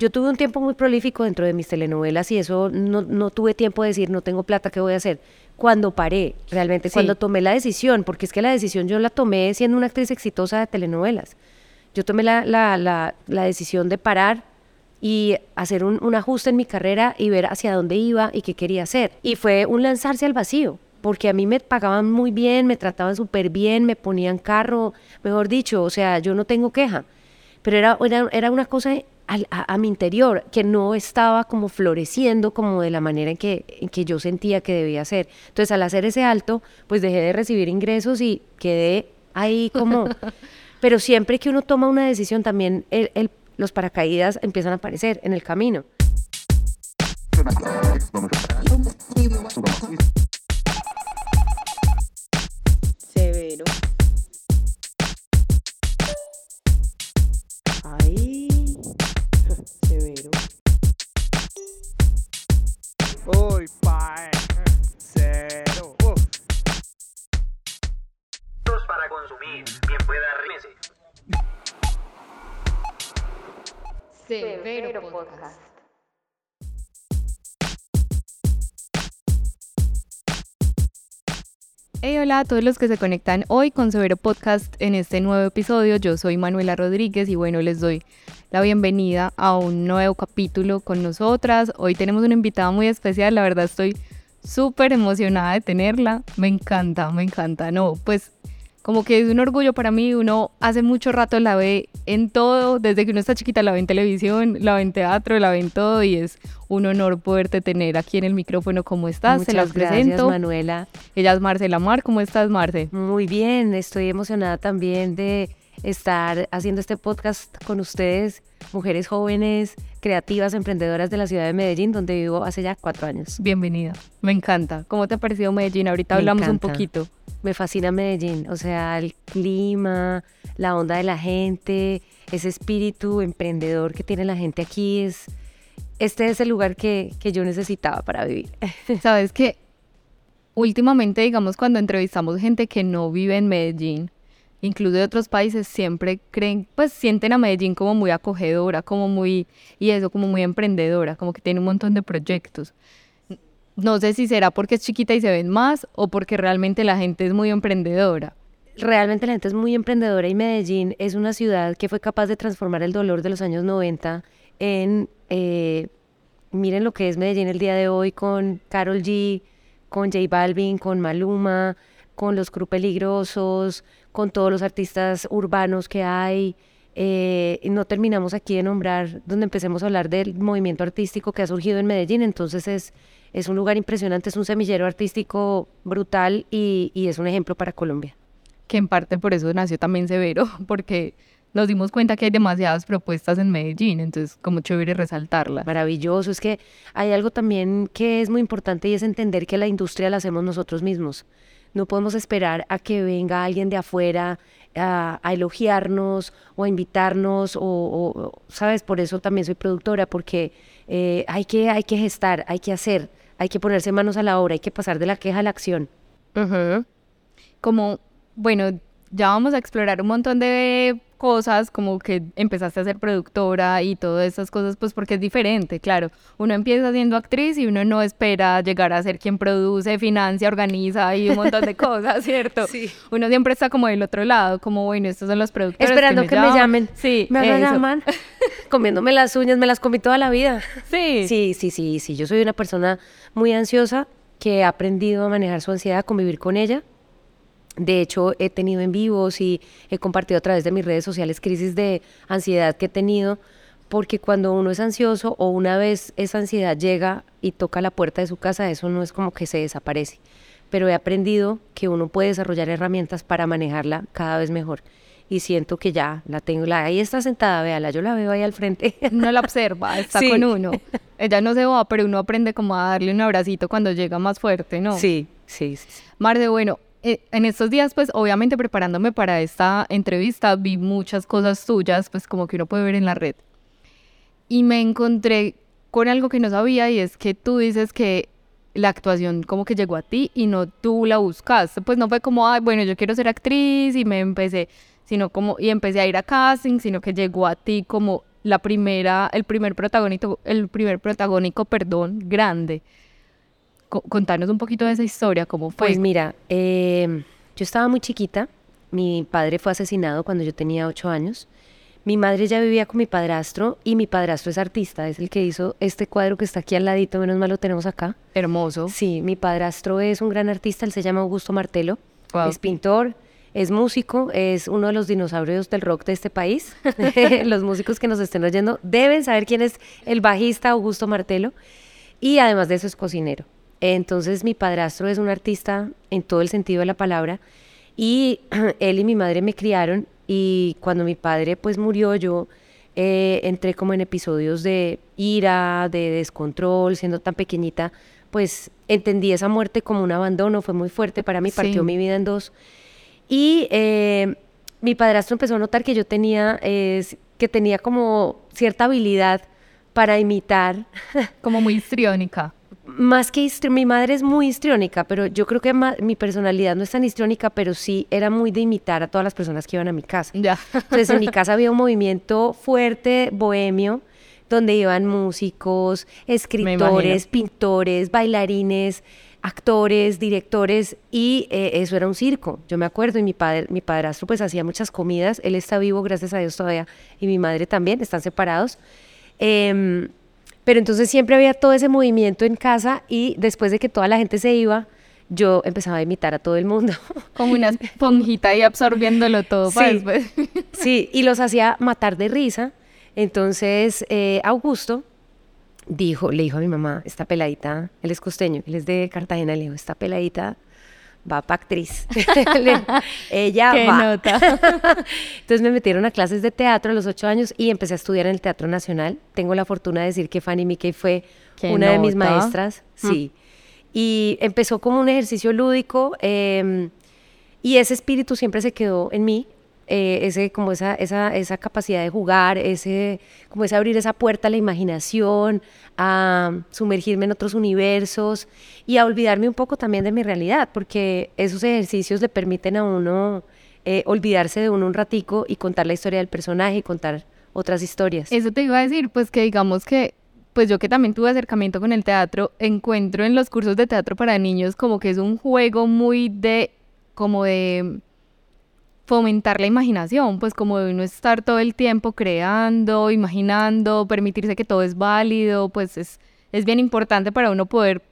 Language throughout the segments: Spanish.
Yo tuve un tiempo muy prolífico dentro de mis telenovelas y eso no, no tuve tiempo de decir, no tengo plata, ¿qué voy a hacer? Cuando paré, realmente, cuando tomé la decisión, porque es que la decisión yo la tomé siendo una actriz exitosa de telenovelas. Yo tomé la, la, la, la decisión de parar y hacer un, un, ajuste en mi carrera y ver hacia dónde iba y qué quería hacer. Y fue un lanzarse al vacío, porque a mí me pagaban muy bien, me trataban súper bien, me ponían carro, mejor dicho, o sea, yo no tengo queja. Pero era, era, era una cosa a, a, a, mi interior que no estaba como floreciendo como de la manera en que, en que yo sentía que debía ser. Entonces, al hacer ese alto, pues dejé de recibir ingresos y quedé ahí como... Pero siempre que uno toma una decisión, también el, el los paracaídas empiezan a aparecer en el camino. Uy, pae. Cero. Uf. para consumir. Bien pueda rímese. Severo Podcast. Hey, hola a todos los que se conectan hoy con Severo Podcast en este nuevo episodio. Yo soy Manuela Rodríguez y bueno, les doy la bienvenida a un nuevo capítulo con nosotras. Hoy tenemos una invitada muy especial, la verdad estoy súper emocionada de tenerla. Me encanta, me encanta. No, pues como que es un orgullo para mí, uno hace mucho rato la ve en todo, desde que uno está chiquita la ve en televisión, la ve en teatro, la ve en todo y es un honor poderte tener aquí en el micrófono. ¿Cómo estás? Muchas Se las gracias, presento. Manuela. Ella es Marcela Mar, ¿cómo estás Marce? Muy bien, estoy emocionada también de estar haciendo este podcast con ustedes, mujeres jóvenes, creativas, emprendedoras de la ciudad de Medellín, donde vivo hace ya cuatro años. Bienvenida, me encanta. ¿Cómo te ha parecido Medellín? Ahorita Me hablamos encanta. un poquito. Me fascina Medellín, o sea, el clima, la onda de la gente, ese espíritu emprendedor que tiene la gente aquí es... Este es el lugar que, que yo necesitaba para vivir. Sabes que últimamente, digamos, cuando entrevistamos gente que no vive en Medellín, incluso de otros países, siempre creen, pues sienten a Medellín como muy acogedora, como muy, y eso, como muy emprendedora, como que tiene un montón de proyectos. No sé si será porque es chiquita y se ven más o porque realmente la gente es muy emprendedora. Realmente la gente es muy emprendedora y Medellín es una ciudad que fue capaz de transformar el dolor de los años 90 en, eh, miren lo que es Medellín el día de hoy con Carol G, con J Balvin, con Maluma, con los Cru Peligrosos, con todos los artistas urbanos que hay. Eh, no terminamos aquí de nombrar donde empecemos a hablar del movimiento artístico que ha surgido en Medellín, entonces es, es un lugar impresionante, es un semillero artístico brutal y, y es un ejemplo para Colombia. que en parte por eso nació también Severo, porque nos dimos cuenta que hay demasiadas propuestas en Medellín, entonces como chévere resaltarlas. Maravilloso, es que hay algo también que es muy importante y es entender que la industria la hacemos nosotros mismos. No podemos esperar a que venga alguien de afuera a, elogiarnos o a invitarnos o, ¿sabes? Por eso también soy productora, porque eh, hay, que, hay que gestar, hay que hacer, hay que ponerse manos a la obra, hay que pasar de la queja a la acción. Como, bueno, ya vamos a explorar un montón de cosas, como que empezaste a ser productora y todas esas cosas, pues porque es diferente, claro. Uno empieza siendo actriz y uno no espera llegar a ser quien produce, financia, organiza y un montón de cosas, ¿cierto? Sí. Uno siempre está como del otro lado, como, bueno, estos son los productores. Esperando que me, llamen. Sí, me eso. llaman, comiéndome las uñas, me las comí toda la vida. Sí. Sí, sí, sí, sí. Yo soy una persona muy ansiosa que ha aprendido a manejar su ansiedad, a convivir con ella. De hecho, he tenido en vivos y he compartido a través de mis redes sociales crisis de ansiedad que he tenido, porque cuando uno es ansioso o una vez esa ansiedad llega y toca la puerta de su casa, eso no es como que se desaparece. Pero he aprendido que uno puede desarrollar herramientas para manejarla cada vez mejor. Y siento que ya la tengo, la, ahí está sentada, véala, yo la veo ahí al frente. Uno la observa, está Sí. con uno. Ella no se va, pero uno aprende como a darle un abracito cuando llega más fuerte, ¿no? Sí, sí, sí. Marce, bueno, en estos días, pues obviamente preparándome para esta entrevista, vi muchas cosas tuyas, pues como que uno puede ver en la red. Y me encontré con algo que no sabía y es que tú dices que la actuación como que llegó a ti y no tú la buscaste. Pues no fue como, ay, bueno, yo quiero ser actriz y me empecé, sino como, y empecé a ir a casting, sino que llegó a ti como la primera, el primer protagónico, el primer protagónico, perdón, grande. Co- contanos un poquito de esa historia, cómo fue. Pues mira, eh, yo estaba muy chiquita. Mi padre fue asesinado cuando yo tenía ocho años. Mi madre ya vivía con mi padrastro y mi padrastro es artista, es el que hizo este cuadro que está aquí al ladito, menos mal lo tenemos acá. Hermoso. Sí, mi padrastro es un gran artista, él se llama Augusto Martelo, Guau. es pintor, es músico, es uno de los dinosaurios del rock de este país. los músicos que nos estén oyendo deben saber quién es el bajista Augusto Martelo y además de eso es cocinero. Entonces mi padrastro es un artista en todo el sentido de la palabra y él y mi madre me criaron y cuando mi padre pues murió yo eh, entré como en episodios de ira, de descontrol, siendo tan pequeñita, pues entendí esa muerte como un abandono, fue muy fuerte para mí, Sí. partió mi vida en dos. Y eh, mi padrastro empezó a notar que yo tenía, eh, que tenía como cierta habilidad para imitar Como muy histriónica. Más que mi madre es muy histriónica, pero yo creo que mi personalidad no es tan histriónica, pero sí era muy de imitar a todas las personas que iban a mi casa. Ya. Entonces en mi casa había un movimiento fuerte, bohemio, donde iban músicos, escritores, pintores, bailarines, actores, directores, y eh, eso era un circo. Yo me acuerdo, y mi padre, mi padrastro pues hacía muchas comidas, él está vivo, gracias a Dios todavía, y mi madre también, están separados. Em, pero entonces siempre había todo ese movimiento en casa y después de que toda la gente se iba, yo empezaba a imitar a todo el mundo. Como una esponjita ahí absorbiéndolo todo para Sí. después. Sí, y los hacía matar de risa. Entonces, eh, Augusto dijo, le dijo a mi mamá, esta peladita, él es costeño, él es de Cartagena, le dijo, esta peladita va para actriz. Ella Qué va. nota. Entonces me metieron a clases de teatro a los ocho años y empecé a estudiar en el Teatro Nacional. Tengo la fortuna de decir que Fanny Mickey fue una de mis maestras. Sí. Y empezó como un ejercicio lúdico eh, y ese espíritu siempre se quedó en mí. Eh, ese, como esa, esa, esa capacidad de jugar, ese, como abrir esa puerta a la imaginación, a sumergirme en otros universos y a olvidarme un poco también de mi realidad, porque esos ejercicios le permiten a uno eh, olvidarse de uno un ratico y contar la historia del personaje y contar otras historias. Eso te iba a decir, pues que digamos que, pues yo que también tuve acercamiento con el teatro, encuentro en los cursos de teatro para niños como que es un juego muy de, como de fomentar la imaginación, pues como de uno estar todo el tiempo creando, imaginando, permitirse que todo es válido, pues es, es bien importante para uno poder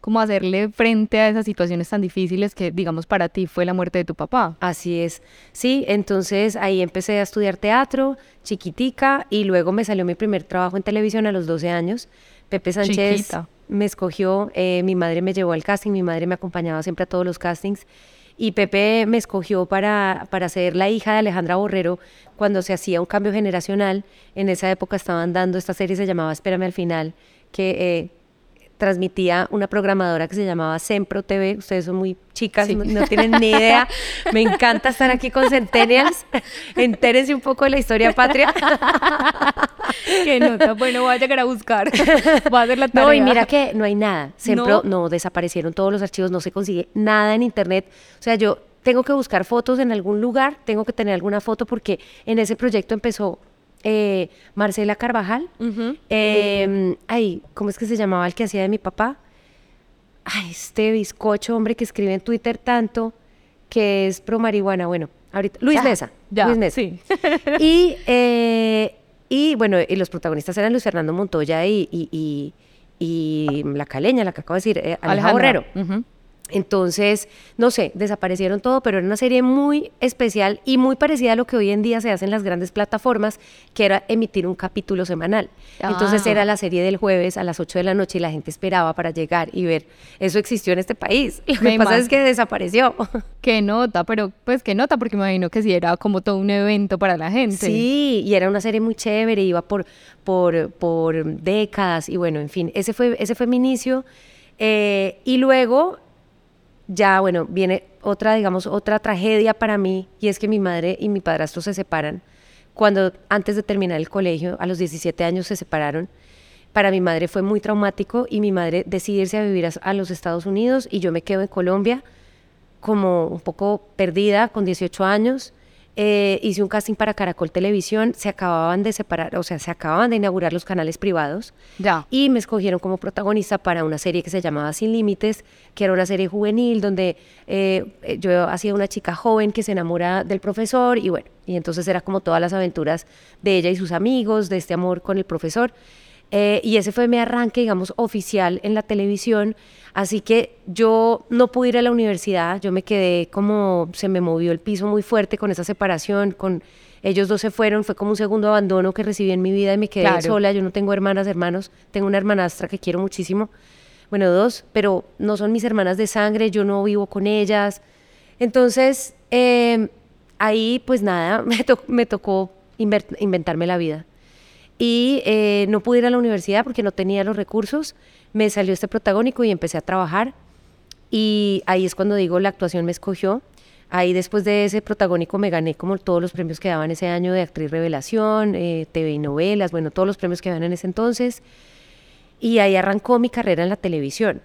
como hacerle frente a esas situaciones tan difíciles que digamos para ti fue la muerte de tu papá. Así es. Sí, entonces ahí empecé a estudiar teatro, chiquitica, y luego me salió mi primer trabajo en televisión a los 12 años. Pepe Sánchez Chiquita. me escogió, eh, mi madre me llevó al casting, mi madre me acompañaba siempre a todos los castings, y Pepe me escogió para, para ser la hija de Alejandra Borrero cuando se hacía un cambio generacional. En esa época estaban dando esta serie, se llamaba Espérame al final, que... eh, transmitía una programadora que se llamaba Sempro TV. Ustedes son muy chicas, Sí. no, no tienen ni idea. Me encanta estar aquí con Centennials. Entérense un poco de la historia patria. Qué nota, bueno, voy a llegar a buscar, voy a hacer la tarea. No, y mira que no hay nada. Sempro, ¿No? no, desaparecieron todos los archivos, no se consigue nada en internet. O sea, yo tengo que buscar fotos en algún lugar, tengo que tener alguna foto porque en ese proyecto empezó eh, Marcela Carvajal. Eh, ay, ¿cómo es que se llamaba el que hacía de mi papá? Ay, este bizcocho, hombre, que escribe en Twitter tanto, que es pro marihuana. Bueno, ahorita. Luis Mesa. ya, Luis Mesa. sí. Y, eh, y bueno, y los protagonistas eran Luis Fernando Montoya y, y, y- y la caleña, la que acabo de decir, eh, Aleja Alejandra. Borrero. Entonces, no sé, desaparecieron todo, pero era una serie muy especial y muy parecida a lo que hoy en día se hace en las grandes plataformas, que era emitir un capítulo semanal. Entonces Ah. era la serie del jueves a las 8 de la noche y la gente esperaba para llegar y ver. Eso existió en este país. Lo que Me pasa es que desapareció. Qué nota, pero pues qué nota, porque me imagino que sí era como todo un evento para la gente. Sí, y era una serie muy chévere, iba por, por, por décadas y bueno, en fin, ese fue, ese fue mi inicio. Eh, y luego, ya bueno, viene otra, digamos, otra tragedia para mí y es que mi madre y mi padrastro se separan. Cuando antes de terminar el colegio, a los 17 años se separaron. Para mi madre fue muy traumático y mi madre decide irse a vivir a, los Estados Unidos y yo me quedo en Colombia como un poco perdida con 18 años. Eh, hice un casting para Caracol Televisión, se acababan de separar, o sea, se acababan de inaugurar los canales privados Ya. y me escogieron como protagonista para una serie que se llamaba Sin Límites, que era una serie juvenil donde eh, eh, yo hacía una chica joven que se enamora del profesor y bueno, y entonces era como todas las aventuras de ella y sus amigos, de este amor con el profesor. Eh, y ese fue mi arranque, digamos, oficial en la televisión. Así que yo no pude ir a la universidad, yo me quedé como, se me movió el piso muy fuerte con esa separación, con ellos dos se fueron, fue como un segundo abandono que recibí en mi vida y me quedé Claro. sola. Yo no tengo hermanas, hermanos, tengo una hermanastra que quiero muchísimo, bueno, dos, pero no son mis hermanas de sangre, yo no vivo con ellas. Entonces, eh, ahí pues nada, me, to- me tocó inventarme la vida. Y eh, no pude ir a la universidad porque no tenía los recursos. Me salió este protagónico y empecé a trabajar. Y ahí es cuando digo, la actuación me escogió. Ahí después de ese protagónico me gané como todos los premios que daban ese año de actriz revelación, eh, TV y novelas, bueno, todos los premios que daban en ese entonces. Y ahí arrancó mi carrera en la televisión.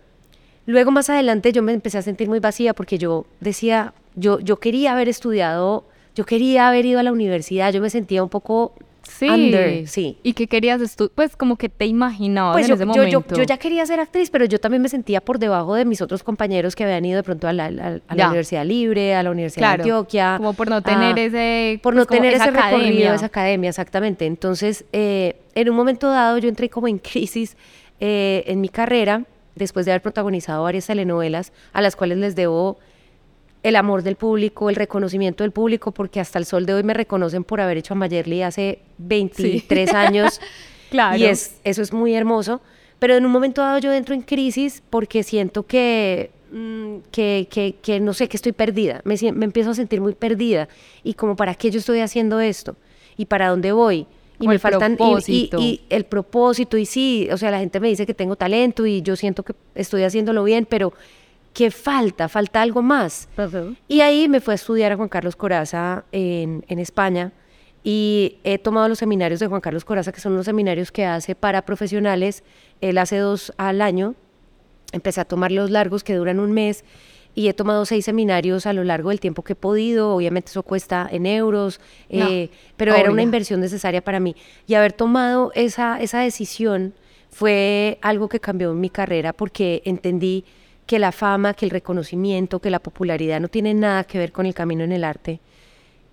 Luego más adelante yo me empecé a sentir muy vacía porque yo decía, yo, yo quería haber estudiado, yo quería haber ido a la universidad, yo me sentía un poco Sí. under, sí. ¿Y qué querías? Pues como que te imaginabas Pues en yo, ese yo, yo, momento. yo ya quería ser actriz, pero yo también me sentía por debajo de mis otros compañeros que habían ido de pronto a la, a la- a la Ya. Universidad Libre, a la Universidad Claro, de Antioquia. como por no tener a- ese- Por pues no tener ese recorrido, academia. esa academia, exactamente. Entonces, eh, en un momento dado yo entré como en crisis eh, en mi carrera, después de haber protagonizado varias telenovelas, a las cuales les debo el amor del público, el reconocimiento del público, porque hasta el sol de hoy me reconocen por haber hecho a Mayerly hace 23 años. Claro. Y es, eso es muy hermoso. Pero en un momento dado yo entro en crisis porque siento que, mm, que, que, que no sé, que estoy perdida. Me, me empiezo a sentir muy perdida. Y como, ¿para qué yo estoy haciendo esto? ¿Y para dónde voy? Y Como me el faltan... y- y el propósito, y sí, o sea, la gente me dice que tengo talento y yo siento que estoy haciéndolo bien, pero ¿qué falta? Falta algo más. Y ahí me fui a estudiar a Juan Carlos Coraza en, en España y he tomado los seminarios de Juan Carlos Coraza, que son unos seminarios que hace para profesionales. Él hace dos al año. Empecé a tomar los largos que duran un mes y he tomado seis seminarios a lo largo del tiempo que he podido. Obviamente eso cuesta en euros, No, eh, pero era una inversión necesaria para mí. Y haber tomado esa, esa decisión fue algo que cambió mi carrera porque entendí que la fama, que el reconocimiento, que la popularidad no tiene nada que ver con el camino en el arte,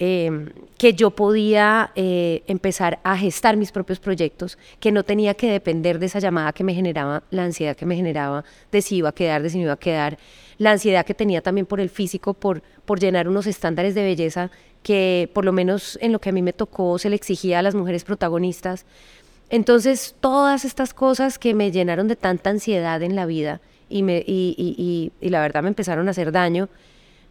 eh, que yo podía eh, empezar a gestar mis propios proyectos, que no tenía que depender de esa llamada que me generaba, la ansiedad que me generaba de si iba a quedar, de si no iba a quedar, la ansiedad que tenía también por el físico, por, por llenar unos estándares de belleza que por lo menos en lo que a mí me tocó se le exigía a las mujeres protagonistas. Entonces, todas estas cosas que me llenaron de tanta ansiedad en la vida y, me, y, y- y- la verdad me empezaron a hacer daño,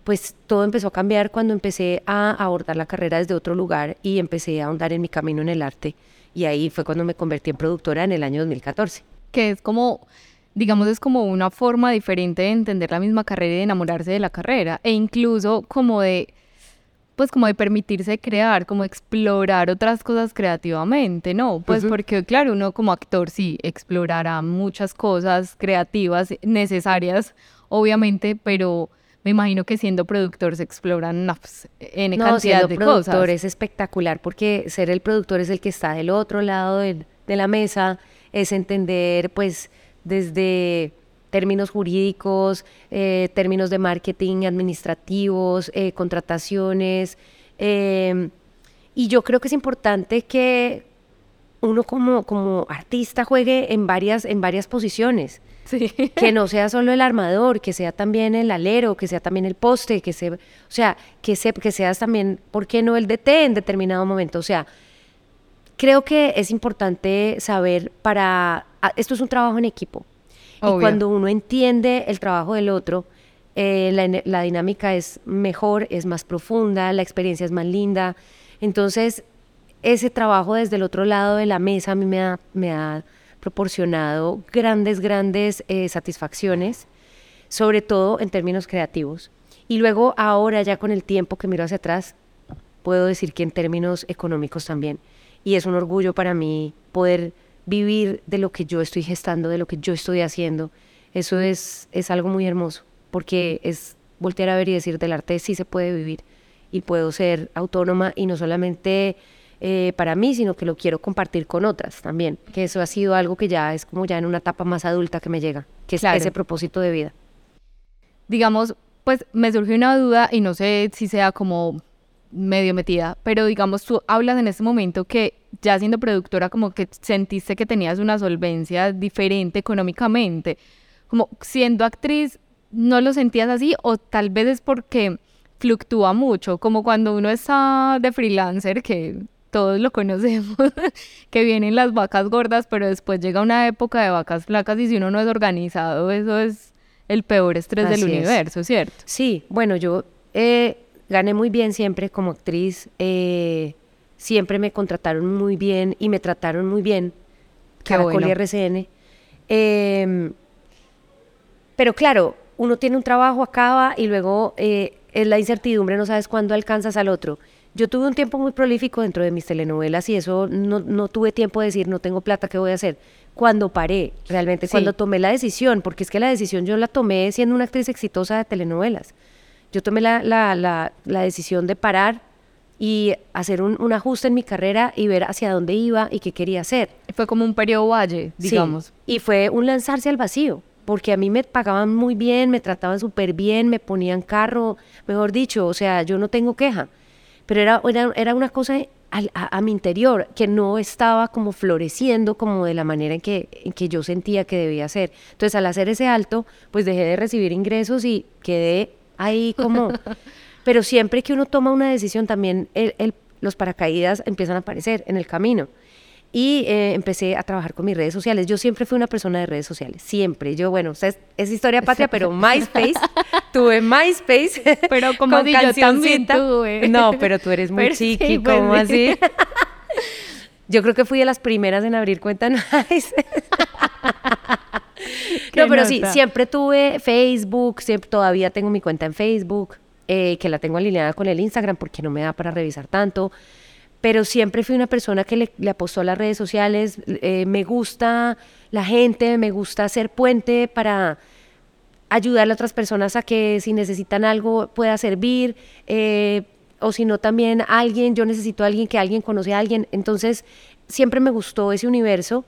pues todo empezó a cambiar cuando empecé a abordar la carrera desde otro lugar y empecé a ahondar en mi camino en el arte. Y ahí fue cuando me convertí en productora en el año 2014. que es como, digamos, es como una forma diferente de entender la misma carrera y de enamorarse de la carrera, e incluso como de, pues como de permitirse crear, como explorar otras cosas creativamente, ¿no? Pues porque, claro, uno como actor sí explorará muchas cosas creativas necesarias, obviamente, pero me imagino que siendo productor se exploran una pues, N No, cantidad siendo de productor cosas. es espectacular porque ser el productor es el que está del otro lado de la mesa, es entender pues desde términos jurídicos, eh, términos de marketing, administrativos, eh, contrataciones. eh, y yo creo que es importante que uno como, como artista juegue en varias, en varias posiciones Sí. que no sea solo el armador, que sea también el alero, que sea también el poste, que se, o sea, que, se, que seas también, ¿por qué no el DT en determinado momento? O sea, creo que es importante saber para, ah, esto es un trabajo en equipo. Obvio. Y cuando uno entiende el trabajo del otro, eh, la, dinámica es mejor, es más profunda, la experiencia es más linda. Entonces, ese trabajo desde el otro lado de la mesa a mí me ha, me ha proporcionado grandes, grandes eh, satisfacciones, sobre todo en términos creativos. Y luego ahora ya con el tiempo que miro hacia atrás, puedo decir que en términos económicos también. Y es un orgullo para mí poder vivir de lo que yo estoy gestando, de lo que yo estoy haciendo. Eso es, es algo muy hermoso, porque es voltear a ver y decir del arte sí se puede vivir. y puedo ser autónoma y no solamente eh, para mí, sino que lo quiero compartir con otras también, que eso ha sido algo que ya es como ya en una etapa más adulta que me llega, que es ese propósito de vida. digamos, pues me surgió una duda y no sé si sea como medio metida, pero digamos, tú hablas en este momento que ya siendo productora como que sentiste que tenías una solvencia diferente económicamente, como siendo actriz, ¿no lo sentías así o tal vez es porque fluctúa mucho, como cuando uno está de freelancer, que todos lo conocemos, que vienen las vacas gordas, pero después llega una época de vacas flacas y si uno no es organizado, eso es el peor estrés del es. universo, ¿cierto? Sí, bueno, yo eh, gané muy bien siempre como actriz, eh, siempre me contrataron muy bien y me trataron muy bien, Caracol bueno. y RCN. Eh, pero claro, uno tiene un trabajo, acaba y luego eh, es la incertidumbre, no sabes cuándo alcanzas al otro. Yo tuve un tiempo muy prolífico dentro de mis telenovelas y eso no, no tuve tiempo de decir, no tengo plata, ¿qué voy a hacer? Cuando paré, realmente, Sí. cuando tomé la decisión, porque es que la decisión yo la tomé siendo una actriz exitosa de telenovelas. Yo tomé la, la, la, la decisión de parar y hacer un, un ajuste en mi carrera y ver hacia dónde iba y qué quería hacer. Fue como un periodo valle, Sí, digamos. y fue un lanzarse al vacío, porque a mí me pagaban muy bien, me trataban súper bien, me ponían carro, mejor dicho, o sea, yo no tengo queja. Pero era, era, era una cosa a, a mi interior que no estaba como floreciendo como de la manera en que, en que yo sentía que debía ser. Entonces, al hacer ese alto, pues dejé de recibir ingresos y quedé ahí como... Pero siempre que uno toma una decisión, también el- el- los paracaídas empiezan a aparecer en el camino. Y eh, empecé a trabajar con mis redes sociales. Yo siempre fui una persona de redes sociales, siempre. Yo, bueno, o sea, es, es historia patria, pero MySpace, tuve MySpace. Pero como con si yo también tuve. No, pero tú eres muy Pero sí, chiqui, pues ¿cómo sí. así? Yo creo que fui de las primeras en abrir cuenta en MySpace. No, pero sí, siempre tuve Facebook, siempre, todavía tengo mi cuenta en Facebook, eh, que la tengo alineada con el Instagram porque no me da para revisar tanto. Pero siempre fui una persona que le, le apostó a las redes sociales. eh, me gusta la gente, me gusta ser puente para ayudarle a otras personas a que si necesitan algo pueda servir. eh, o si no, también alguien, yo necesito a alguien que alguien conoce a alguien. Entonces, siempre me gustó ese universo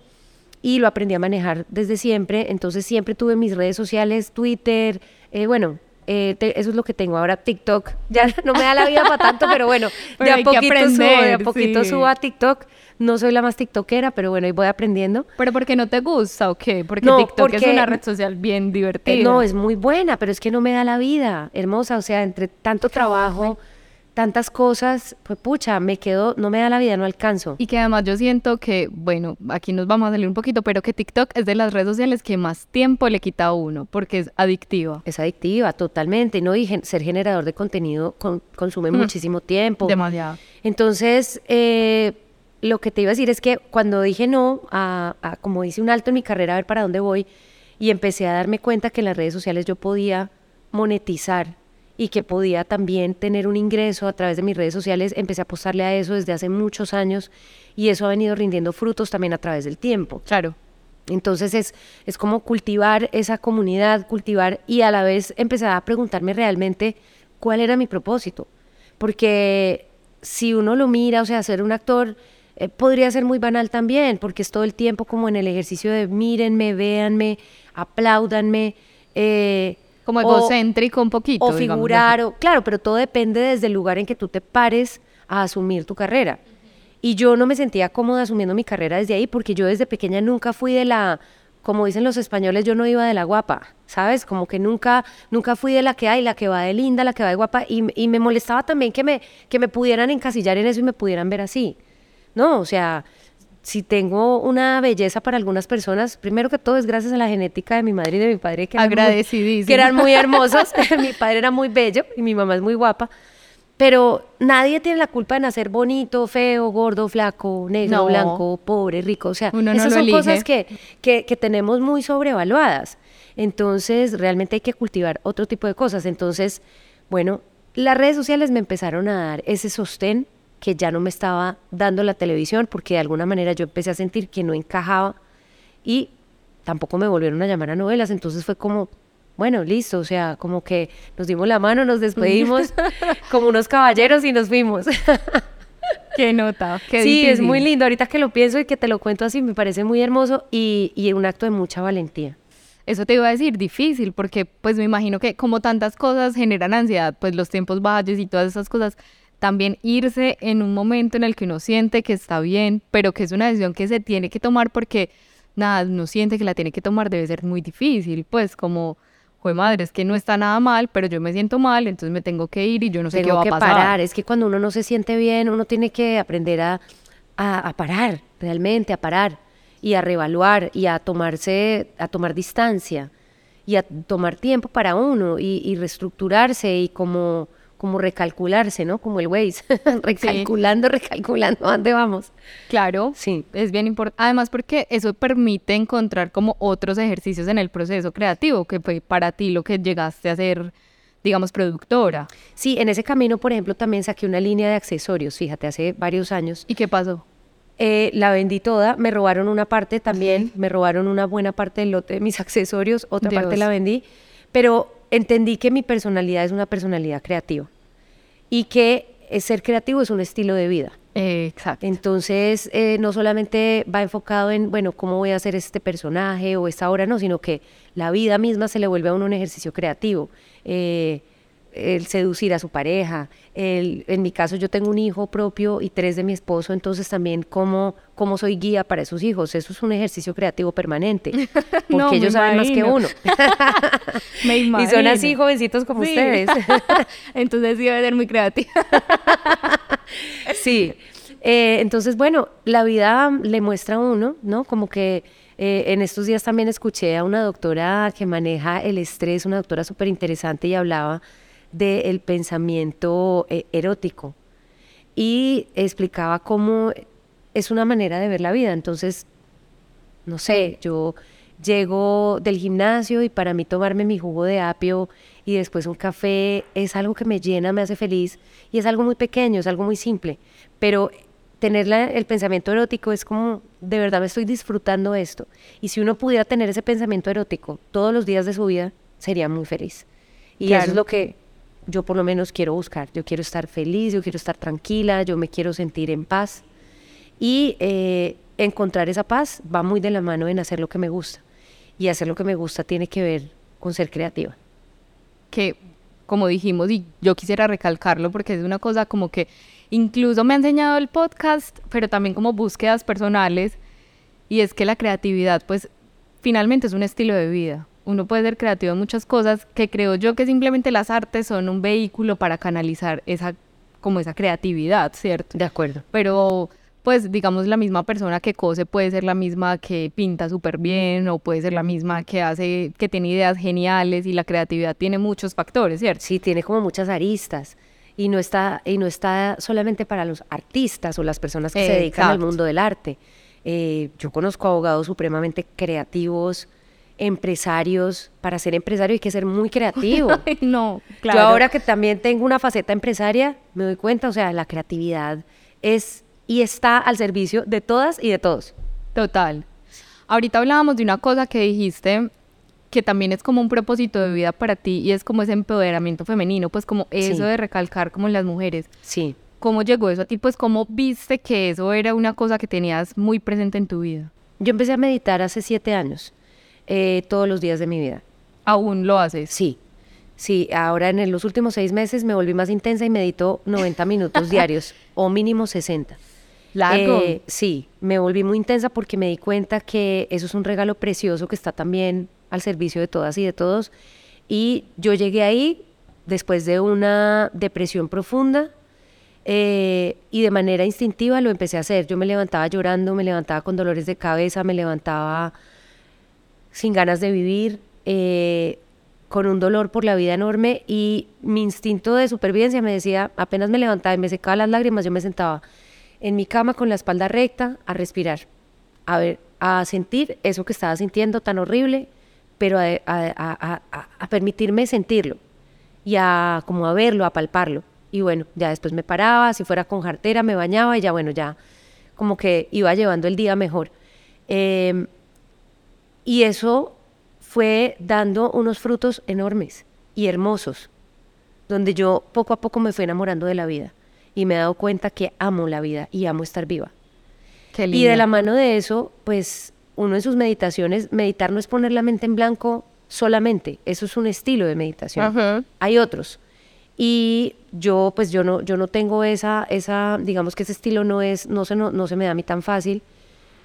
y lo aprendí a manejar desde siempre. Entonces siempre tuve mis redes sociales, Twitter, eh, bueno, eh, te- eso es lo que tengo ahora, TikTok. Ya no me da la vida para tanto, pero bueno, Pero de a poquito subo, de a poquito sí. subo a TikTok. No soy la más tiktokera, pero bueno, ahí voy aprendiendo. ¿Pero porque no te gusta o qué? Porque No, TikTok es porque- una red social bien divertida. Eh, no, es muy buena, pero es que no me da la vida, hermosa. O sea, entre tanto trabajo, tantas cosas, pues pucha, me quedo, no me da la vida, no alcanzo. Y que además yo siento que, bueno, aquí nos vamos a salir un poquito, pero que TikTok es de las redes sociales que más tiempo le quita a uno, porque es adictiva. Es adictiva, totalmente, ¿no? Y gen- ser generador de contenido con- consume Mm. muchísimo tiempo. Demasiado. Entonces, eh, lo que te iba a decir es que cuando dije no, a, a- como hice un alto en mi carrera, a ver para dónde voy, y empecé a darme cuenta que en las redes sociales yo podía monetizar y que podía también tener un ingreso a través de mis redes sociales, empecé a apostarle a eso desde hace muchos años y eso ha venido rindiendo frutos también a través del tiempo. Claro. Entonces es, es como cultivar esa comunidad, cultivar y a la vez empezar a preguntarme realmente cuál era mi propósito. Porque si uno lo mira, o sea, ser un actor eh, podría ser muy banal también, porque es todo el tiempo como en el ejercicio de mírenme, véanme, apláudanme. eh, Como o- egocéntrico un poquito. o figurar, o, claro, pero todo depende desde el lugar en que tú te pares a asumir tu carrera. Y yo no me sentía cómoda asumiendo mi carrera desde ahí porque yo desde pequeña nunca fui de la, como dicen los españoles, yo no iba de la guapa, ¿sabes? Como que nunca, nunca fui de la que hay, la que va de linda, la que va de guapa. Y, y me molestaba también que me, que me pudieran encasillar en eso y me pudieran ver así. No, o sea, si tengo una belleza para algunas personas, primero que todo es gracias a la genética de mi madre y de mi padre que eran muy- que eran muy hermosos. mi padre era muy bello y mi mamá es muy guapa. Pero nadie tiene la culpa de nacer bonito, feo, gordo, flaco, negro, No. blanco, pobre, rico. O sea, Uno no esas son elige. cosas que, que, que tenemos muy sobrevaluadas. Entonces, realmente hay que cultivar otro tipo de cosas. Entonces, bueno, las redes sociales me empezaron a dar ese sostén que ya no me estaba dando la televisión, porque de alguna manera yo empecé a sentir que no encajaba y tampoco me volvieron a llamar a novelas. Entonces fue como, bueno, listo, o sea, como que nos dimos la mano, nos despedimos como unos caballeros y nos fuimos. Qué nota, qué sí, es muy lindo. Ahorita que lo pienso y que te lo cuento así, me parece muy hermoso y, y un acto de mucha valentía. Eso te iba a decir, difícil, porque pues me imagino que como tantas cosas generan ansiedad, pues los tiempos valles y todas esas cosas, también irse en un momento en el que uno siente que está bien, pero que es una decisión que se tiene que tomar porque nada, uno siente que la tiene que tomar debe ser muy difícil, pues como, jue madre, es que no está nada mal, pero yo me siento mal, entonces me tengo que ir y yo no sé qué va que a pasar. parar. Es que cuando uno no se siente bien, uno tiene que aprender a, a, a parar, realmente a parar y a reevaluar y a tomarse, a tomar distancia y a tomar tiempo para uno y, y reestructurarse y como, como recalcularse, ¿no? Como el Waze, recalculando, recalculando, ¿a dónde vamos? Claro, Sí. es bien importante. Además, porque eso permite encontrar como otros ejercicios en el proceso creativo, que fue para ti lo que llegaste a ser, digamos, productora. Sí, en ese camino, por ejemplo, también saqué una línea de accesorios, fíjate, hace varios años. ¿Y qué pasó? Eh, la vendí toda, me robaron una parte también, me robaron una buena parte del lote de mis accesorios, otra parte Dios. la vendí, pero entendí que mi personalidad es una personalidad creativa y que ser creativo es un estilo de vida. Exacto. Entonces, eh, no solamente va enfocado en, bueno, cómo voy a hacer este personaje o esta obra, no, sino que la vida misma se le vuelve a uno un ejercicio creativo. Eh, el seducir a su pareja, el, en mi caso yo tengo un hijo propio y tres de mi esposo, entonces también cómo, cómo soy guía para esos hijos, eso es un ejercicio creativo permanente, porque No, ellos saben más que uno. Me y son así jovencitos como Sí. ustedes. Entonces sí debe ser muy creativa. Sí. Eh, entonces, bueno, la vida le muestra a uno, ¿no? Como que eh, en estos días también escuché a una doctora que maneja el estrés, una doctora súper interesante y hablaba del pensamiento eh, erótico y explicaba cómo es una manera de ver la vida. Entonces, no sé, yo llego del gimnasio y para mí tomarme mi jugo de apio y después un café es algo que me llena, me hace feliz y es algo muy pequeño, es algo muy simple, pero tener la- el pensamiento erótico es como, de verdad me estoy disfrutando esto. Y si uno pudiera tener ese pensamiento erótico todos los días de su vida, sería muy feliz. Y eso es lo que yo por lo menos quiero buscar. Yo quiero estar feliz, yo quiero estar tranquila, yo me quiero sentir en paz. Y eh, encontrar esa paz va muy de la mano en hacer lo que me gusta. Y hacer lo que me gusta tiene que ver con ser creativa. que, como dijimos, y yo quisiera recalcarlo porque es una cosa como que incluso me ha enseñado el podcast, pero también como búsquedas personales, y es que la creatividad, pues, finalmente es un estilo de vida. Uno puede ser creativo en muchas cosas que creo yo que simplemente las artes son un vehículo para canalizar esa, como esa creatividad, ¿cierto? De acuerdo. pero pues digamos la misma persona que cose puede ser la misma que pinta súper bien o puede ser la misma que hace, que tiene ideas geniales y la creatividad tiene muchos factores, ¿cierto? Sí, tiene como muchas aristas. Y no está, y no está solamente para los artistas o las personas que se dedican al mundo del arte. Eh, yo conozco abogados supremamente creativos, empresarios. Para ser empresario hay que ser muy creativo. No, claro. Yo ahora que también tengo una faceta empresaria, me doy cuenta, o sea, la creatividad es y está al servicio de todas y de todos. Total. Ahorita hablábamos de una cosa que dijiste que también es como un propósito de vida para ti y es como ese empoderamiento femenino, pues como eso Sí. de recalcar como en las mujeres. Sí. ¿Cómo llegó eso a ti? Pues cómo viste que eso era una cosa que tenías muy presente en tu vida. Yo empecé a meditar hace siete años, eh, todos los días de mi vida. ¿Aún lo haces? Sí, sí, ahora en los últimos seis meses me volví más intensa y medito 90 minutos diarios o mínimo 60. Largo. Eh, sí, me volví muy intensa porque me di cuenta que eso es un regalo precioso que está también al servicio de todas y de todos. Y yo llegué ahí después de una depresión profunda eh, y de manera instintiva lo empecé a hacer. Yo me levantaba llorando, me levantaba con dolores de cabeza, me levantaba sin ganas de vivir, eh, con un dolor por la vida enorme y mi instinto de supervivencia me decía, apenas me levantaba y me secaba las lágrimas, yo me sentaba en mi cama con la espalda recta a respirar, a ver, a sentir eso que estaba sintiendo tan horrible, pero a, permitirme sentirlo y a como a verlo, a palparlo. Y bueno, ya después me paraba, si fuera con jartera, me bañaba y ya bueno, ya como que iba llevando el día mejor. Em, y eso fue dando unos frutos enormes y hermosos, donde yo poco a poco me fui enamorando de la vida y me he dado cuenta que amo la vida y amo estar viva. Qué Y de lindo. la mano de eso, pues uno en sus meditaciones, meditar no es poner la mente en blanco solamente, eso es un estilo de meditación. Hay otros. Y yo, pues yo no, yo no tengo esa, esa, digamos que ese estilo no es, no se, no, no se me da a mí tan fácil.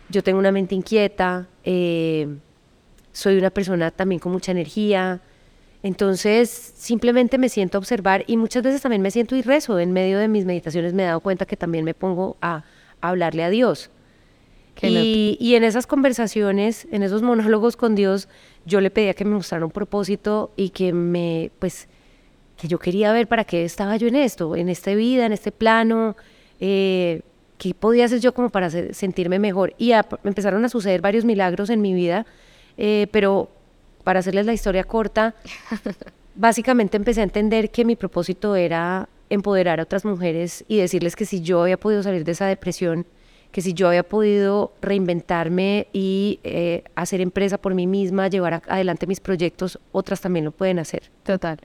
Yo tengo una mente inquieta, eh, soy una persona también con mucha energía. Entonces, simplemente me siento a observar y muchas veces también me siento y rezo. En medio de mis meditaciones me he dado cuenta que también me pongo a, a hablarle a Dios. Y, y en esas conversaciones, en esos monólogos con Dios, yo le pedía que me mostrara un propósito y que me, pues, que yo quería ver para qué estaba yo en esto, en esta vida, en este plano, eh, qué podía hacer yo como para sentirme mejor. Y a- empezaron a suceder varios milagros en mi vida, eh, pero para hacerles la historia corta, básicamente empecé a entender que mi propósito era empoderar a otras mujeres y decirles que si yo había podido salir de esa depresión, que si yo había podido reinventarme y eh, hacer empresa por mí misma, llevar a- adelante mis proyectos, otras también lo pueden hacer. Total.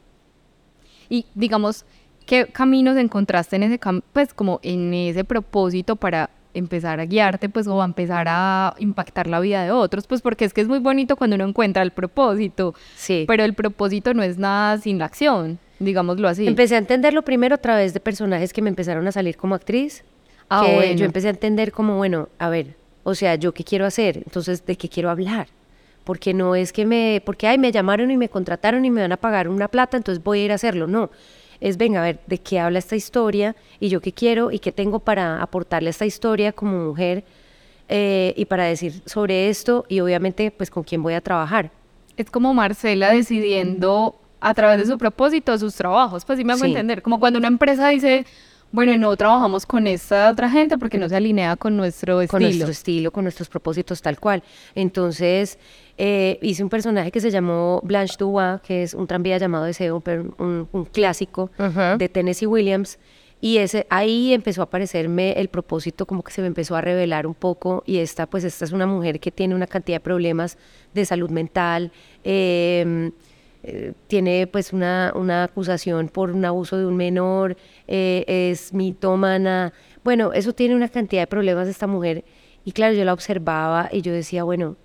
Y digamos, ¿qué caminos encontraste en ese pues como en ese propósito para empezar a guiarte, pues o a empezar a impactar la vida de otros? Pues porque es que es muy bonito cuando uno encuentra el propósito, Sí. pero el propósito no es nada sin la acción, digámoslo así. Empecé a entenderlo primero a través de personajes que me empezaron a salir como actriz. Ah, que bueno. Yo empecé a entender como, bueno, a ver, o sea, ¿yo qué quiero hacer? Entonces, ¿de qué quiero hablar? Porque no es que me, porque, ay, me llamaron y me contrataron y me van a pagar una plata, entonces voy a ir a hacerlo. No, es, venga, a ver, ¿de qué habla esta historia? Y yo qué quiero y qué tengo para aportarle a esta historia como mujer eh, y para decir sobre esto y obviamente, pues, con quién voy a trabajar. Es como Marcela decidiendo a través de su propósito sus trabajos, pues sí me hago Sí. entender, como cuando una empresa dice, bueno, no trabajamos con esta otra gente porque no se alinea con nuestro con estilo. nuestro estilo, con nuestros propósitos tal cual. Entonces eh, hice un personaje que se llamó Blanche Dubois, que es un tranvía llamado Deseo, un, un clásico de Tennessee Williams. Y ese, ahí empezó a aparecerme el propósito, como que se me empezó a revelar un poco. Y esta, pues, esta es una mujer que tiene una cantidad de problemas de salud mental. eh, eh, tiene pues una, una acusación por un abuso de un menor, eh, es mitómana. Bueno, eso tiene una cantidad de problemas de esta mujer. Y claro, yo la observaba y yo decía, bueno,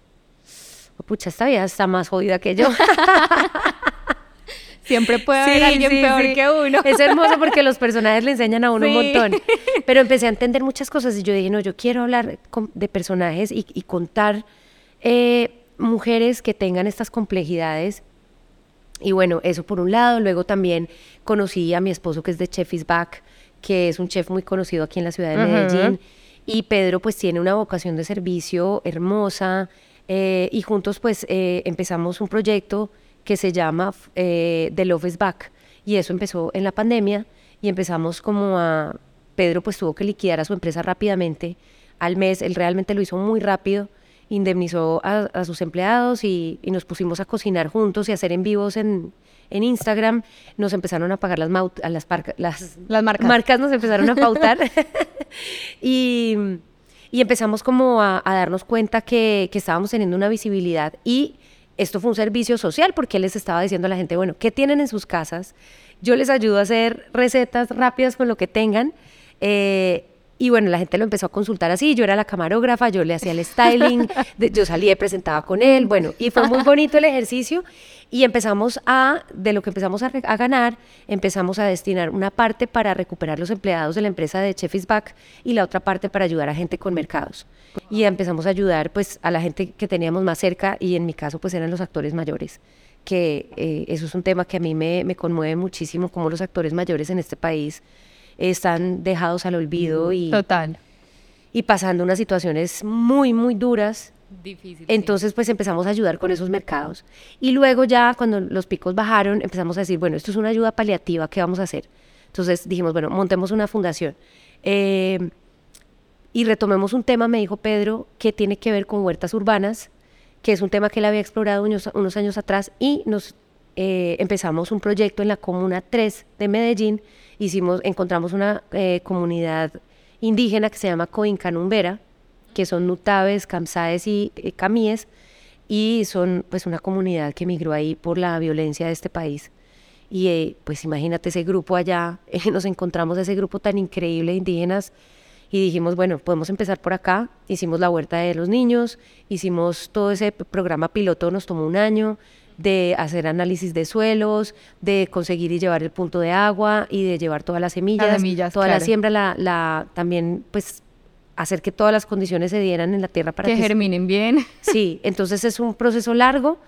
pucha, esta vieja está más jodida que yo. Siempre puede haber Sí, alguien sí, peor sí. que uno. Es hermoso porque los personajes le enseñan a uno un montón. Pero empecé a entender muchas cosas y yo dije, no, yo quiero hablar con- de personajes y, y contar eh, mujeres que tengan estas complejidades. Y bueno, eso por un lado. Luego también conocí a mi esposo que es de Chef is Back, que es un chef muy conocido aquí en la ciudad de. Medellín. Y Pedro pues tiene una vocación de servicio hermosa. eh, y juntos pues eh, empezamos un proyecto que se llama eh, The Love is Back. Y eso empezó en la pandemia y empezamos como a... Pedro pues tuvo que liquidar a su empresa rápidamente. Al mes, él realmente lo hizo muy rápido indemnizó a, a sus empleados y, y nos pusimos a cocinar juntos y a hacer en vivos en, en Instagram. Nos empezaron a pagar las, maut- a las, parca- las, Las marcas. marcas nos empezaron a pautar. y, y empezamos como a, a darnos cuenta que, que estábamos teniendo una visibilidad y esto fue un servicio social porque él les estaba diciendo a la gente, bueno, ¿qué tienen en sus casas? Yo les ayudo a hacer recetas rápidas con lo que tengan. eh, y bueno, la gente lo empezó a consultar así, yo era la camarógrafa, yo le hacía el styling, de- yo salía y presentaba con él, bueno, y fue muy bonito el ejercicio y empezamos a, de lo que empezamos a, a ganar, empezamos a destinar una parte para recuperar los empleados de la empresa de Chef is Back y la otra parte para ayudar a gente con mercados. Y empezamos a ayudar pues a la gente que teníamos más cerca y en mi caso pues eran los actores mayores que eh, eso es un tema que a mí me, me conmueve muchísimo, cómo los actores mayores en este país están dejados al olvido y, Total. y pasando unas situaciones muy, muy duras. Difícil. Entonces, pues empezamos a ayudar con esos mercados. Y luego ya cuando los picos bajaron, empezamos a decir, bueno, esto es una ayuda paliativa, ¿qué vamos a hacer? Entonces dijimos, bueno, montemos una fundación. Eh, y retomemos un tema, me dijo Pedro, que tiene que ver con huertas urbanas, que es un tema que él había explorado unos, unos años atrás y nos eh, empezamos un proyecto en la Comuna 3 de Medellín. Hicimos, encontramos una eh, comunidad indígena que se llama Coincanumbera, que son nutabes, camsaes y eh, camíes, y son pues una comunidad que migró ahí por la violencia de este país. Y eh, pues imagínate ese grupo allá, eh, nos encontramos ese grupo tan increíble de indígenas y dijimos, bueno, podemos empezar por acá. Hicimos la huerta de los niños, hicimos todo ese programa piloto, nos tomó un año de hacer análisis de suelos, de conseguir y llevar el punto de agua y de llevar todas las semillas, semillas, toda la siembra, la, la, también pues hacer que todas las condiciones se dieran en la tierra para que que germinen bien. Sí, entonces es un proceso largo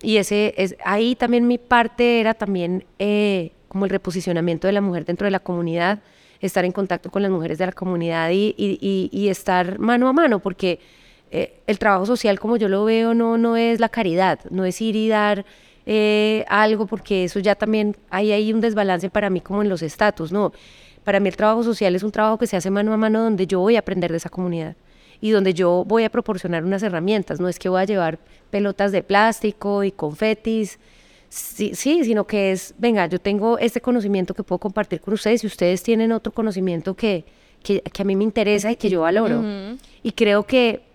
y ese es ahí también mi parte era también eh, como el reposicionamiento de la mujer dentro de la comunidad, estar en contacto con las mujeres de la comunidad y, y- y- y estar mano a mano, porque eh, el trabajo social como yo lo veo no, no es la caridad, no es ir y dar eh, algo, porque eso ya también hay ahí un desbalance para mí como en los estatus, ¿no? Para mí el trabajo social es un trabajo que se hace mano a mano donde yo voy a aprender de esa comunidad y donde yo voy a proporcionar unas herramientas, no es que voy a llevar pelotas de plástico y confetis, sí, sí, sino que es, venga, yo tengo este conocimiento que puedo compartir con ustedes y ustedes tienen otro conocimiento que, que, que a mí me interesa y que yo valoro. Y creo que,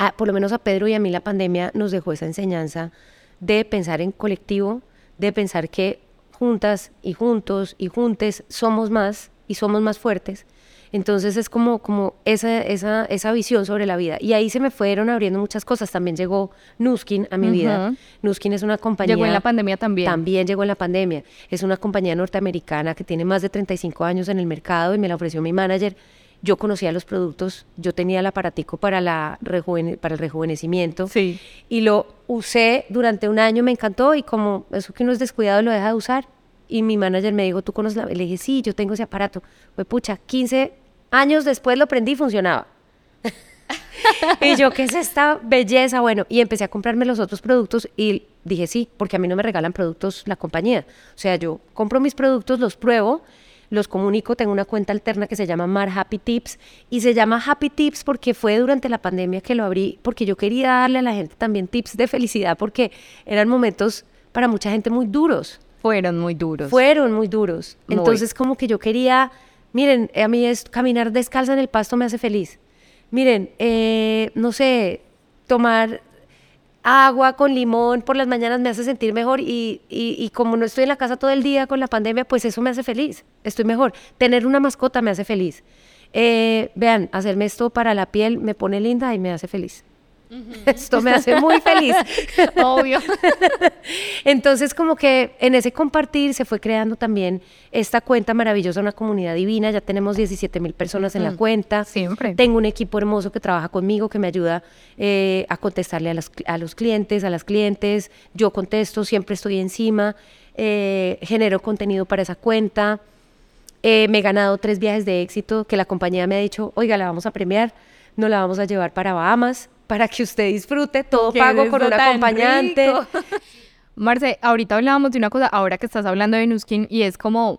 a- por lo menos a Pedro y a mí la pandemia nos dejó esa enseñanza de pensar en colectivo, de pensar que juntas y juntos y juntes somos más y somos más fuertes. Entonces es como, como esa, esa, esa visión sobre la vida. Y ahí se me fueron abriendo muchas cosas. También llegó Nuskin a mi vida. Nuskin es una compañía... Llegó en la pandemia también. También llegó en la pandemia. Es una compañía norteamericana que tiene más de 35 años en el mercado y me la ofreció mi manager. Yo conocía los productos, yo tenía el aparatico para, la rejuvene- para el rejuvenecimiento Sí. y lo usé durante un año, me encantó y como eso que uno es descuidado lo deja de usar. Y mi manager me dijo, ¿tú conoces la? Le dije, sí, yo tengo ese aparato. Fue pucha, 15 años después lo prendí y funcionaba. y yo, ¿qué es esta belleza? Bueno, y empecé a comprarme los otros productos y dije sí, porque a mí no me regalan productos la compañía. O sea, yo compro mis productos, los pruebo, los comunico, tengo una cuenta alterna que se llama Mar Happy Tips y se llama Happy Tips porque fue durante la pandemia que lo abrí, porque yo quería darle a la gente también tips de felicidad porque eran momentos para mucha gente muy duros. Fueron muy duros. Fueron muy duros. Muy. Entonces, como que yo quería, miren, a mí es caminar descalza en el pasto me hace feliz. Miren, eh, no sé, tomar agua con limón por las mañanas me hace sentir mejor y, y- y como no estoy en la casa todo el día con la pandemia, pues eso me hace feliz, estoy mejor. Tener una mascota me hace feliz. Eh, vean, hacerme esto para la piel me pone linda y me hace feliz. Esto me hace muy feliz. Obvio. Entonces, como que en ese compartir se fue creando también esta cuenta maravillosa, una comunidad divina. Ya tenemos 17 mil personas en la cuenta. Siempre. Tengo un equipo hermoso que trabaja conmigo, que me ayuda eh, a contestarle a los, a los clientes, a las clientes. Yo contesto, siempre estoy encima. eh, genero contenido para esa cuenta. Eh, me he ganado tres viajes de éxito que la compañía me ha dicho, oiga, la vamos a premiar, no la vamos a llevar para Bahamas para que usted disfrute, todo pago con un acompañante. Marce, ahorita hablábamos de una cosa, ahora que estás hablando de Nuskin, y es como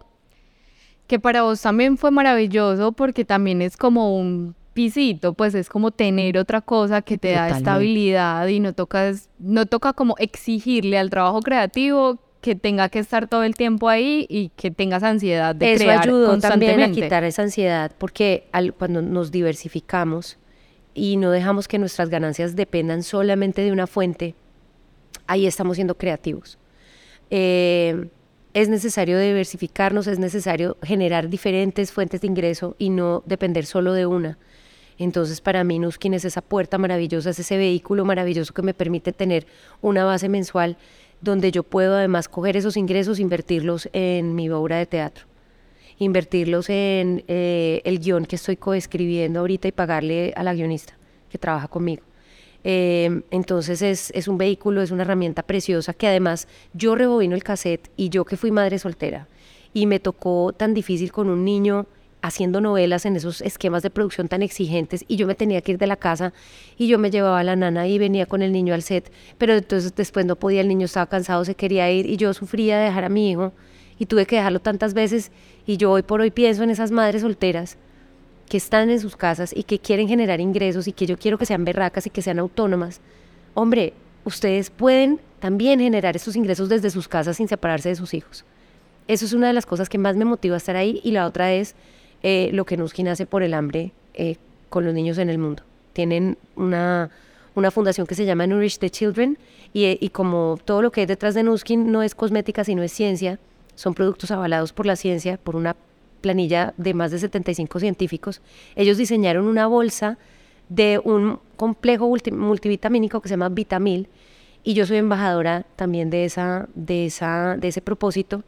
que para vos también fue maravilloso porque también es como un pisito, pues es como tener otra cosa que te da estabilidad y no tocas, no toca como exigirle al trabajo creativo que tenga que estar todo el tiempo ahí y que tengas ansiedad de Eso crear ayudó también a constantemente. quitar esa ansiedad porque al- cuando nos diversificamos y no dejamos que nuestras ganancias dependan solamente de una fuente, ahí estamos siendo creativos. Eh, es necesario diversificarnos, es necesario generar diferentes fuentes de ingreso y no depender solo de una. Entonces, para mí, Nuskin es esa puerta maravillosa, es ese vehículo maravilloso que me permite tener una base mensual donde yo puedo además coger esos ingresos, invertirlos en mi obra de teatro, invertirlos en eh, el guion que estoy coescribiendo ahorita y pagarle a la guionista que trabaja conmigo. Eh, entonces es, es un vehículo, es una herramienta preciosa que además yo rebobino el cassette y yo que fui madre soltera y me tocó tan difícil con un niño haciendo novelas en esos esquemas de producción tan exigentes y yo me tenía que ir de la casa y yo me llevaba a la nana y venía con el niño al set, pero entonces después no podía, el niño estaba cansado, se quería ir y yo sufría de dejar a mi hijo y tuve que dejarlo tantas veces y yo hoy por hoy pienso en esas madres solteras que están en sus casas y que quieren generar ingresos y que yo quiero que sean berracas y que sean autónomas. Hombre, ustedes pueden también generar esos ingresos desde sus casas sin separarse de sus hijos. Eso es una de las cosas que más me motiva a estar ahí y la otra es eh, lo que Nuskin hace por el hambre eh, con los niños en el mundo. Tienen una, una fundación que se llama Nourish the Children y, eh, como todo lo que hay detrás de Nuskin no es cosmética sino es ciencia, son productos avalados por la ciencia, por una planilla de más de 75 científicos, ellos diseñaron una bolsa de un complejo multi- multivitamínico que se llama Vitamil y yo soy embajadora también de, esa, de, esa, de ese propósito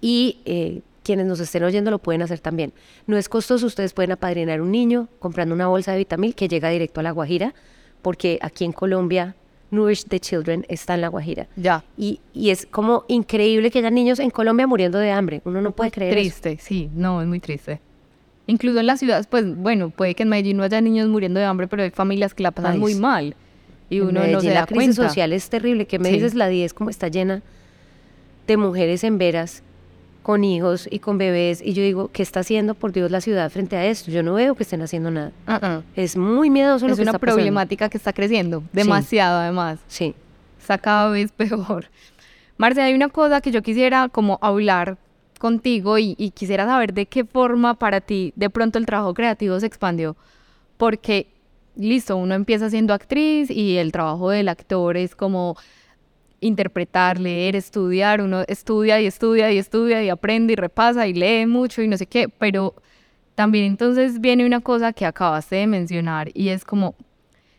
y eh, quienes nos estén oyendo lo pueden hacer también. No es costoso, ustedes pueden apadrinar un niño comprando una bolsa de Vitamil que llega directo a La Guajira, porque aquí en Colombia Nourish the Children está en La Guajira. Ya. Y, y es como increíble que haya niños en Colombia muriendo de hambre. Uno no puede creer eso. Triste, sí, no, es muy triste. Incluso en las ciudades, pues bueno, puede que en Medellín no haya niños muriendo de hambre, pero hay familias que la pasan Ay, muy mal. Y uno no Medellín se da la crisis cuenta. social es terrible. ¿Qué me Sí. dices? La 10 como está llena de mujeres en veras con hijos y con bebés. Y yo digo, ¿qué está haciendo por Dios la ciudad frente a esto? Yo no veo que estén haciendo nada. Ah. Es muy miedoso lo Es que una está pasando. problemática que está creciendo demasiado, además. Sí. Está cada vez peor. Marce, hay una cosa que yo quisiera como hablar contigo y, y quisiera saber de qué forma para ti de pronto el trabajo creativo se expandió. Porque, listo, uno empieza siendo actriz y el trabajo del actor es como interpretar, leer, estudiar, uno estudia y estudia y estudia y aprende y repasa y lee mucho y no sé qué, pero también entonces viene una cosa que acabaste de mencionar y es como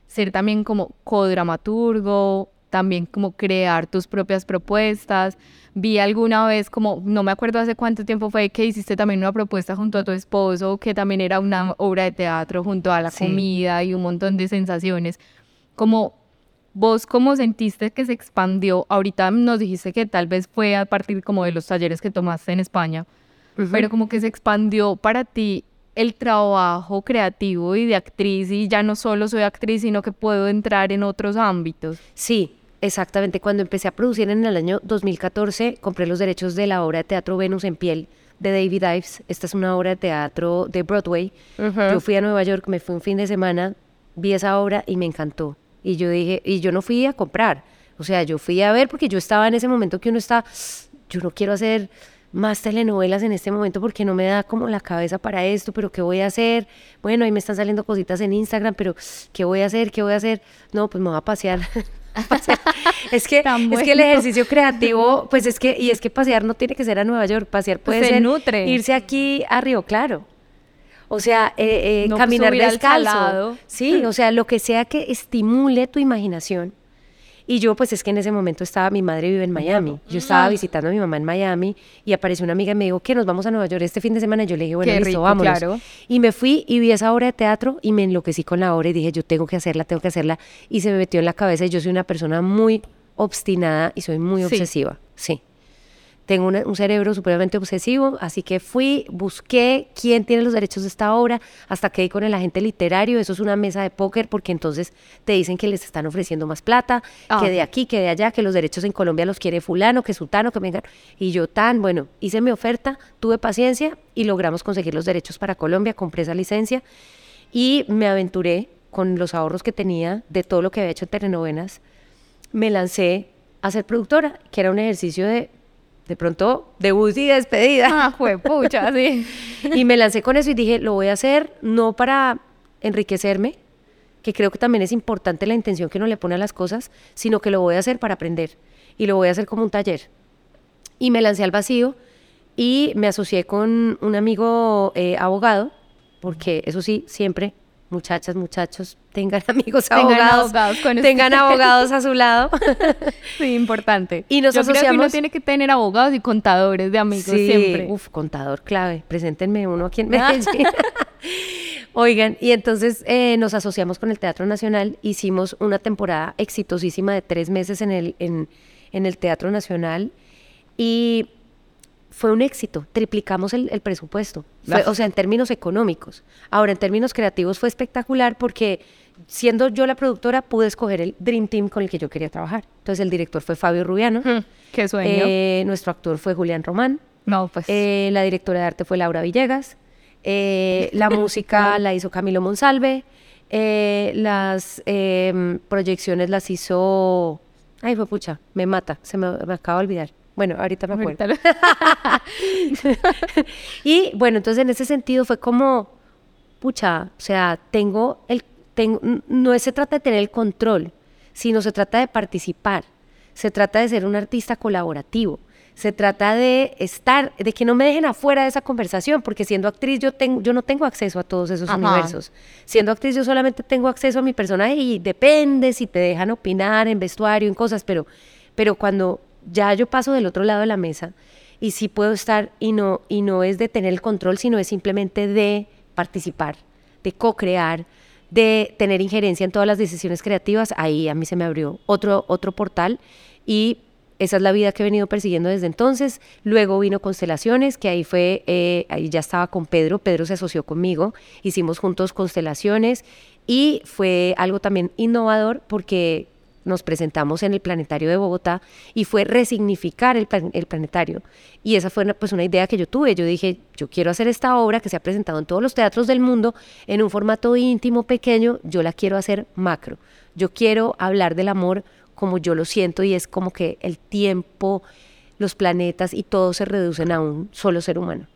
ser también como codramaturgo, también como crear tus propias propuestas. Vi alguna vez como, no me acuerdo hace cuánto tiempo fue que hiciste también una propuesta junto a tu esposo, que también era una obra de teatro junto a la Sí. comida y un montón de sensaciones. Como vos, ¿cómo sentiste que se expandió? Ahorita nos dijiste que tal vez fue a partir como de los talleres que tomaste en España, pero como que se expandió para ti el trabajo creativo y de actriz y ya no solo soy actriz, sino que puedo entrar en otros ámbitos. Sí, exactamente. Cuando empecé a producir en el año 2014, compré los derechos de la obra de teatro Venus en piel de David Ives. Esta es una obra de teatro de Broadway. Yo fui a Nueva York, me fui un fin de semana, vi esa obra y me encantó. Y yo dije, y yo no fui a comprar. O sea, yo fui a ver porque yo estaba en ese momento que uno está, yo no quiero hacer más telenovelas en este momento porque no me da como la cabeza para esto, pero ¿qué voy a hacer? Bueno, ahí me están saliendo cositas en Instagram, pero ¿qué voy a hacer? ¿Qué voy a hacer? No, pues me voy a pasear. Es que es que el ejercicio creativo, pues es que y es que pasear no tiene que ser a Nueva York, pasear puede Se ser nutre. irse aquí a Río Claro. O sea, eh, eh, No caminar subir al descalzo. Sí, o sea, lo que sea que estimule tu imaginación. Y yo, pues es que en ese momento estaba, mi madre vive en Miami. Yo estaba visitando a mi mamá en Miami y apareció una amiga y me dijo que nos vamos a Nueva York este fin de semana. Yo le dije, bueno, Qué listo, rico, vámonos. claro. Y me fui y vi esa obra de teatro y me enloquecí con la obra y dije, yo tengo que hacerla, tengo que hacerla. Y se me metió en la cabeza y yo soy una persona muy obstinada y soy muy Sí. obsesiva. Sí. Tengo una- un cerebro supremamente obsesivo, así que fui, busqué quién tiene los derechos de esta obra, hasta que di con el agente literario, eso es una mesa de póker, porque entonces te dicen que les están ofreciendo más plata, Ah. que de aquí, que de allá, que los derechos en Colombia los quiere fulano, que sutano, que vengan. Y yo tan, bueno, hice mi oferta, tuve paciencia y logramos conseguir los derechos para Colombia, compré esa licencia y me aventuré con los ahorros que tenía de todo lo que había hecho en telenovelas, me lancé a ser productora, que era un ejercicio de, de pronto, debut y despedida. Ah, fue pucha, sí. Y me lancé con eso y dije, lo voy a hacer no para enriquecerme, que creo que también es importante la intención que uno le pone a las cosas, sino que lo voy a hacer para aprender. Y lo voy a hacer como un taller. Y me lancé al vacío y me asocié con un amigo eh, abogado, porque eso sí, siempre, muchachas, muchachos, tengan amigos Tengan abogados, abogados con tengan abogados a su lado. Sí, importante. Y nos Yo creo que uno asociamos- tiene que tener abogados y contadores de amigos Sí, siempre. Uf, contador clave. Preséntenme uno aquí en Medellín. Oigan, y entonces eh, nos asociamos con el Teatro Nacional, hicimos una temporada exitosísima de tres meses en el, en, en el Teatro Nacional y fue un éxito, triplicamos el, el presupuesto, Fue- o sea, en términos económicos. Ahora, en términos creativos fue espectacular porque siendo yo la productora pude escoger el Dream Team con el que yo quería trabajar. Entonces el director fue Fabio Rubiano, Mm, Qué sueño. eh, nuestro actor fue Julián Román, no, pues. eh, la directora de arte fue Laura Villegas. eh, la música la hizo Camilo Monsalve. las em, proyecciones las hizo. Ay, fue pucha, me mata, se me, me acaba de olvidar. Bueno, ahorita me acuerdo. ahorita lo- Y bueno, entonces en ese sentido fue como, pucha, o sea, tengo el tengo, no se trata de tener el control, sino se trata de participar, se trata de ser un artista colaborativo, se trata de estar, de que no me dejen afuera de esa conversación, porque siendo actriz yo, tengo, yo no tengo acceso a todos esos Ajá. universos. Siendo actriz yo solamente tengo acceso a mi personaje y depende si te dejan opinar en vestuario, en cosas, pero, pero cuando ya yo paso del otro lado de la mesa y sí puedo estar y no, y no es de tener el control, sino es simplemente de participar, de co-crear, de tener injerencia en todas las decisiones creativas, ahí a mí se me abrió otro, otro portal y esa es la vida que he venido persiguiendo desde entonces. Luego vino Constelaciones, que ahí fue, eh, ahí ya estaba con Pedro, Pedro se asoció conmigo, hicimos juntos Constelaciones y fue algo también innovador porque nos presentamos en el Planetario de Bogotá y fue resignificar el, el planetario. Y esa fue una, pues una idea que yo tuve. Yo dije, yo quiero hacer esta obra que se ha presentado en todos los teatros del mundo en un formato íntimo, pequeño, yo la quiero hacer macro. Yo quiero hablar del amor como yo lo siento y es como que el tiempo, los planetas y todo se reducen a un solo ser humano.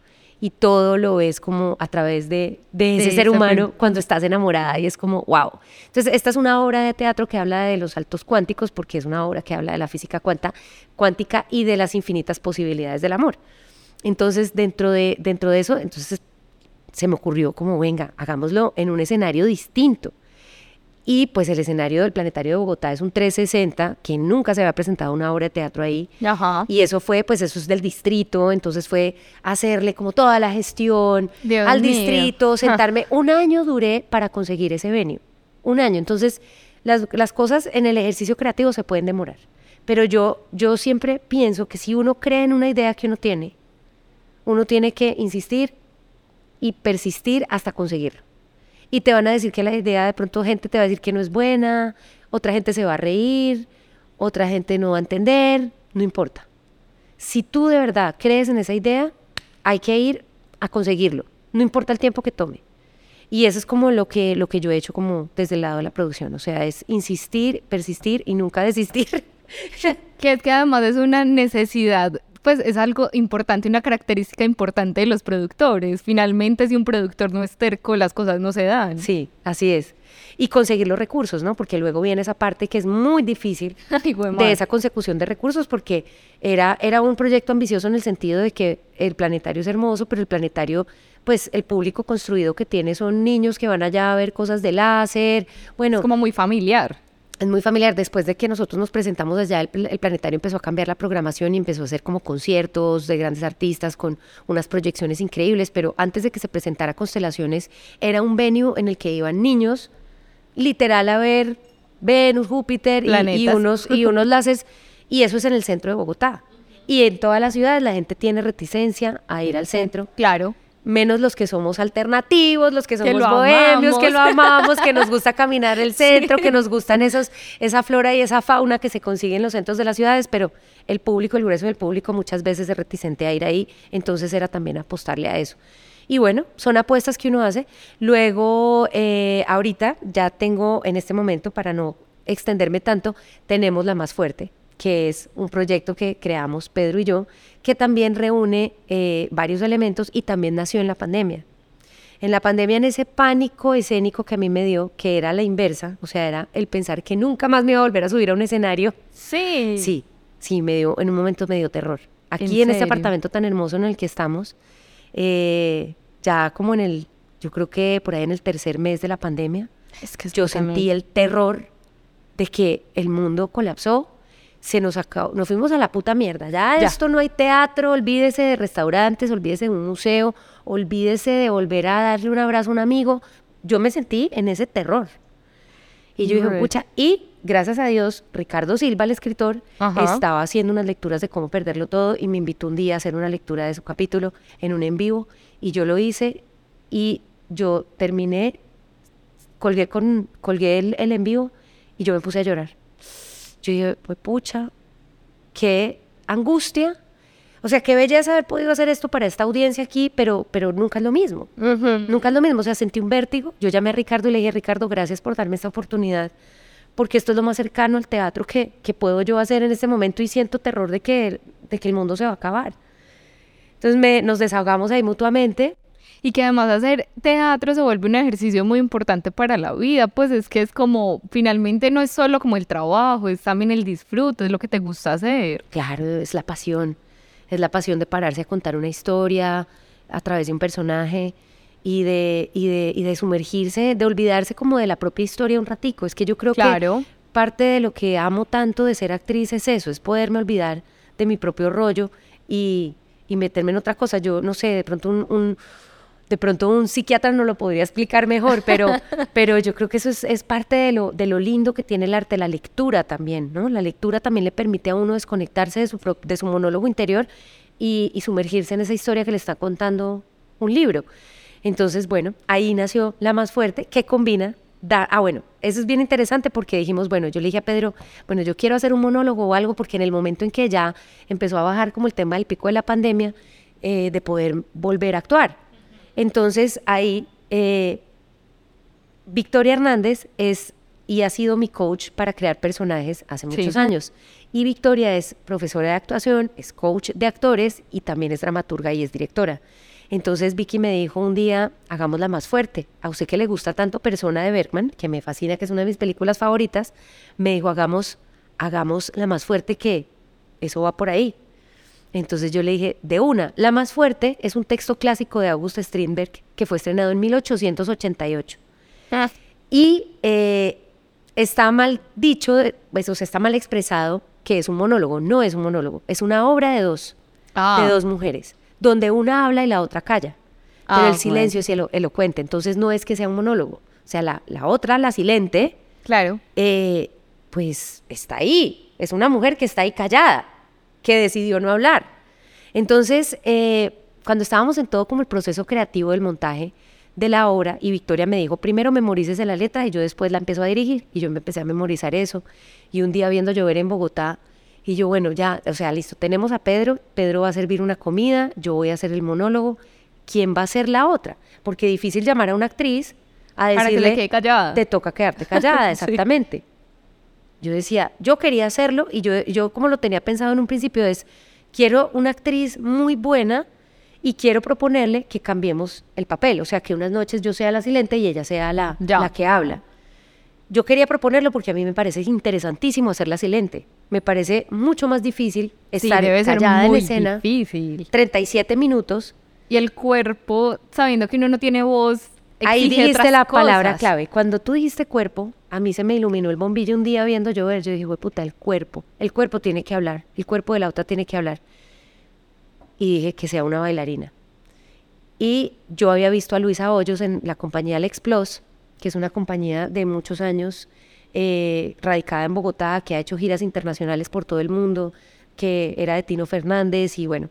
Y todo lo ves como a través de, de ese ser humano cuando estás enamorada y es como, wow. Entonces, esta es una obra de teatro que habla de los saltos cuánticos porque es una obra que habla de la física cuanta, cuántica y de las infinitas posibilidades del amor. Entonces, dentro de, dentro de eso, entonces se me ocurrió como, venga, hagámoslo en un escenario distinto. Y pues el escenario del Planetario de Bogotá es un 360, que nunca se había presentado una obra de teatro ahí. Ajá. Y eso fue, pues eso es del distrito, entonces fue hacerle como toda la gestión Dios al mío. distrito, sentarme. Un año duré para conseguir ese venue, un año. Entonces, las, las cosas en el ejercicio creativo se pueden demorar. Pero yo, yo siempre pienso que si uno cree en una idea que uno tiene, uno tiene que insistir y persistir hasta conseguirlo. Y te van a decir que la idea, de pronto gente te va a decir que no es buena, otra gente se va a reír, otra gente no va a entender, no importa. Si tú de verdad crees en esa idea, hay que ir a conseguirlo, no importa el tiempo que tome. Y eso es como lo que, lo que yo he hecho como desde el lado de la producción, o sea, es insistir, persistir y nunca desistir. Que es que además es una necesidad, pues es algo importante, una característica importante de los productores. Finalmente, si un productor no es terco, las cosas no se dan. Sí, así es. Y conseguir los recursos, ¿no? Porque luego viene esa parte que es muy difícil Ay, de esa consecución de recursos porque era, era un proyecto ambicioso en el sentido de que el planetario es hermoso, pero el planetario, pues el público construido que tiene son niños que van allá a ver cosas de láser. Bueno, Es como muy familiar. Es muy familiar. Después de que nosotros nos presentamos allá, el, pl- el planetario empezó a cambiar la programación y empezó a hacer como conciertos de grandes artistas con unas proyecciones increíbles. Pero antes de que se presentara Constelaciones, era un venue en el que iban niños, literal, a ver Venus, Júpiter y, unos, y unos láseres. Y eso es en el centro de Bogotá. Y en todas las ciudades la gente tiene reticencia a ir al centro Claro. Menos los que somos alternativos, los que somos lo bohemios, que lo amamos, que nos gusta caminar el centro, que nos gustan esos, esa flora y esa fauna que se consigue en los centros de las ciudades, pero el público, el grueso del público muchas veces es reticente a ir ahí, entonces era también apostarle a eso. Y bueno, son apuestas que uno hace. Luego, eh, ahorita ya tengo, en este momento, para no extenderme tanto, tenemos la más fuerte, que es un proyecto que creamos Pedro y yo, que también reúne eh, varios elementos y también nació en la pandemia. En la pandemia, en ese pánico escénico que a mí me dio, que era la inversa, o sea, era el pensar que nunca más me iba a volver a subir a un escenario, Sí. sí, sí, me dio, en un momento me dio terror. Aquí ¿En en, este apartamento tan hermoso en el que estamos, eh, ya como en el, yo creo que por ahí en el tercer mes de la pandemia, Es que yo sentí el terror de que el mundo colapsó, se nos acabó, nos fuimos a la puta mierda. Ya, Ya. esto no hay teatro, olvídese de restaurantes, olvídese de un museo, olvídese de volver a darle un abrazo a un amigo. Yo me sentí en ese terror. Y yo dije, pucha, y gracias a Dios, Ricardo Silva, el escritor, Ajá. estaba haciendo unas lecturas de cómo perderlo todo y me invitó un día a hacer una lectura de su capítulo en un en vivo y yo lo hice y yo terminé, colgué, con, colgué el, el en vivo y yo me puse a llorar. Yo dije, pues pucha, qué angustia. O sea, qué belleza haber podido hacer esto para esta audiencia aquí, pero, pero nunca es lo mismo. Nunca es lo mismo. O sea, sentí un vértigo. Yo llamé a Ricardo y le dije, Ricardo, gracias por darme esta oportunidad, porque esto es lo más cercano al teatro que, que puedo yo hacer en este momento y siento terror de que, de que el mundo se va a acabar. Entonces me, nos desahogamos ahí mutuamente. Y que además hacer teatro se vuelve un ejercicio muy importante para la vida, pues es que es como, finalmente no es solo como el trabajo, es también el disfrute, es lo que te gusta hacer. Claro, es la pasión. Es la pasión de pararse a contar una historia a través de un personaje y de, y de, y de sumergirse, de olvidarse como de la propia historia un ratico. Es que yo creo Claro. que parte de lo que amo tanto de ser actriz es eso, es poderme olvidar de mi propio rollo y, y meterme en otra cosa. Yo no sé, de pronto un, un- de pronto un psiquiatra no lo podría explicar mejor, pero, pero yo creo que eso es, es parte de lo, de lo lindo que tiene el arte, la lectura también, ¿no? La lectura también le permite a uno desconectarse de su, pro- de su monólogo interior y, y sumergirse en esa historia que le está contando un libro. Entonces, bueno, ahí nació La Más Fuerte, que combina, da, ah, bueno, eso es bien interesante porque dijimos, bueno, yo le dije a Pedro, bueno, yo quiero hacer un monólogo o algo porque en el momento en que ya empezó a bajar como el tema del pico de la pandemia, eh, de poder volver a actuar. Entonces, ahí, eh, Victoria Hernández es y ha sido mi coach para crear personajes hace Sí. muchos años. Y Victoria es profesora de actuación, es coach de actores y también es dramaturga y es directora. Entonces Vicky me dijo un día, hagámosla más fuerte. A usted que le gusta tanto Persona de Bergman, que me fascina, que es una de mis películas favoritas, me dijo, hagamos, hagamos la más fuerte que eso va por ahí. Entonces yo le dije, de una, La más fuerte es un texto clásico de August Strindberg que fue estrenado en 1888. Y eh, está mal dicho, pues, o sea, está mal expresado que es un monólogo. No es un monólogo, es una obra de dos, Ah. de dos mujeres, donde una habla y la otra calla. Pero Ah, el silencio es elo- elocuente, entonces no es que sea un monólogo. O sea, la, la otra, la silente, Claro. eh, pues está ahí. Es una mujer que está ahí callada, que decidió no hablar. Entonces, eh, cuando estábamos en todo como el proceso creativo del montaje de la obra, y Victoria me dijo, primero memorícese la letra y yo después la empiezo a dirigir. Y yo me empecé a memorizar eso. Y un día viendo llover en Bogotá, y yo, bueno, ya, o sea, listo, tenemos a Pedro, Pedro va a servir una comida, yo voy a hacer el monólogo, ¿quién va a ser la otra? Porque difícil llamar a una actriz a Para que decirle, le quede callada. te toca quedarte callada, Sí. Yo decía, yo quería hacerlo y yo, yo como lo tenía pensado en un principio es, quiero una actriz muy buena y quiero proponerle que cambiemos el papel, o sea, que unas noches yo sea la silente y ella sea la, Ya. la que habla. Yo quería proponerlo porque a mí me parece interesantísimo hacer la silente. Me parece mucho más difícil Sí, estar debe ser callada muy en escena difícil. 37 minutos. Y el cuerpo, sabiendo que uno no tiene voz, Ahí exige dijiste otras la palabra clave. Cuando tú dijiste cuerpo, a mí se me iluminó el bombillo un día viendo llover. Yo dije, "Hue puta, el cuerpo. El cuerpo tiene que hablar. El cuerpo de la otra tiene que hablar. Y dije que sea una bailarina. Y yo había visto a Luisa Hoyos en la compañía Alex Plus, que es una compañía de muchos años eh, radicada en Bogotá, que ha hecho giras internacionales por todo el mundo, que era de Tino Fernández y bueno,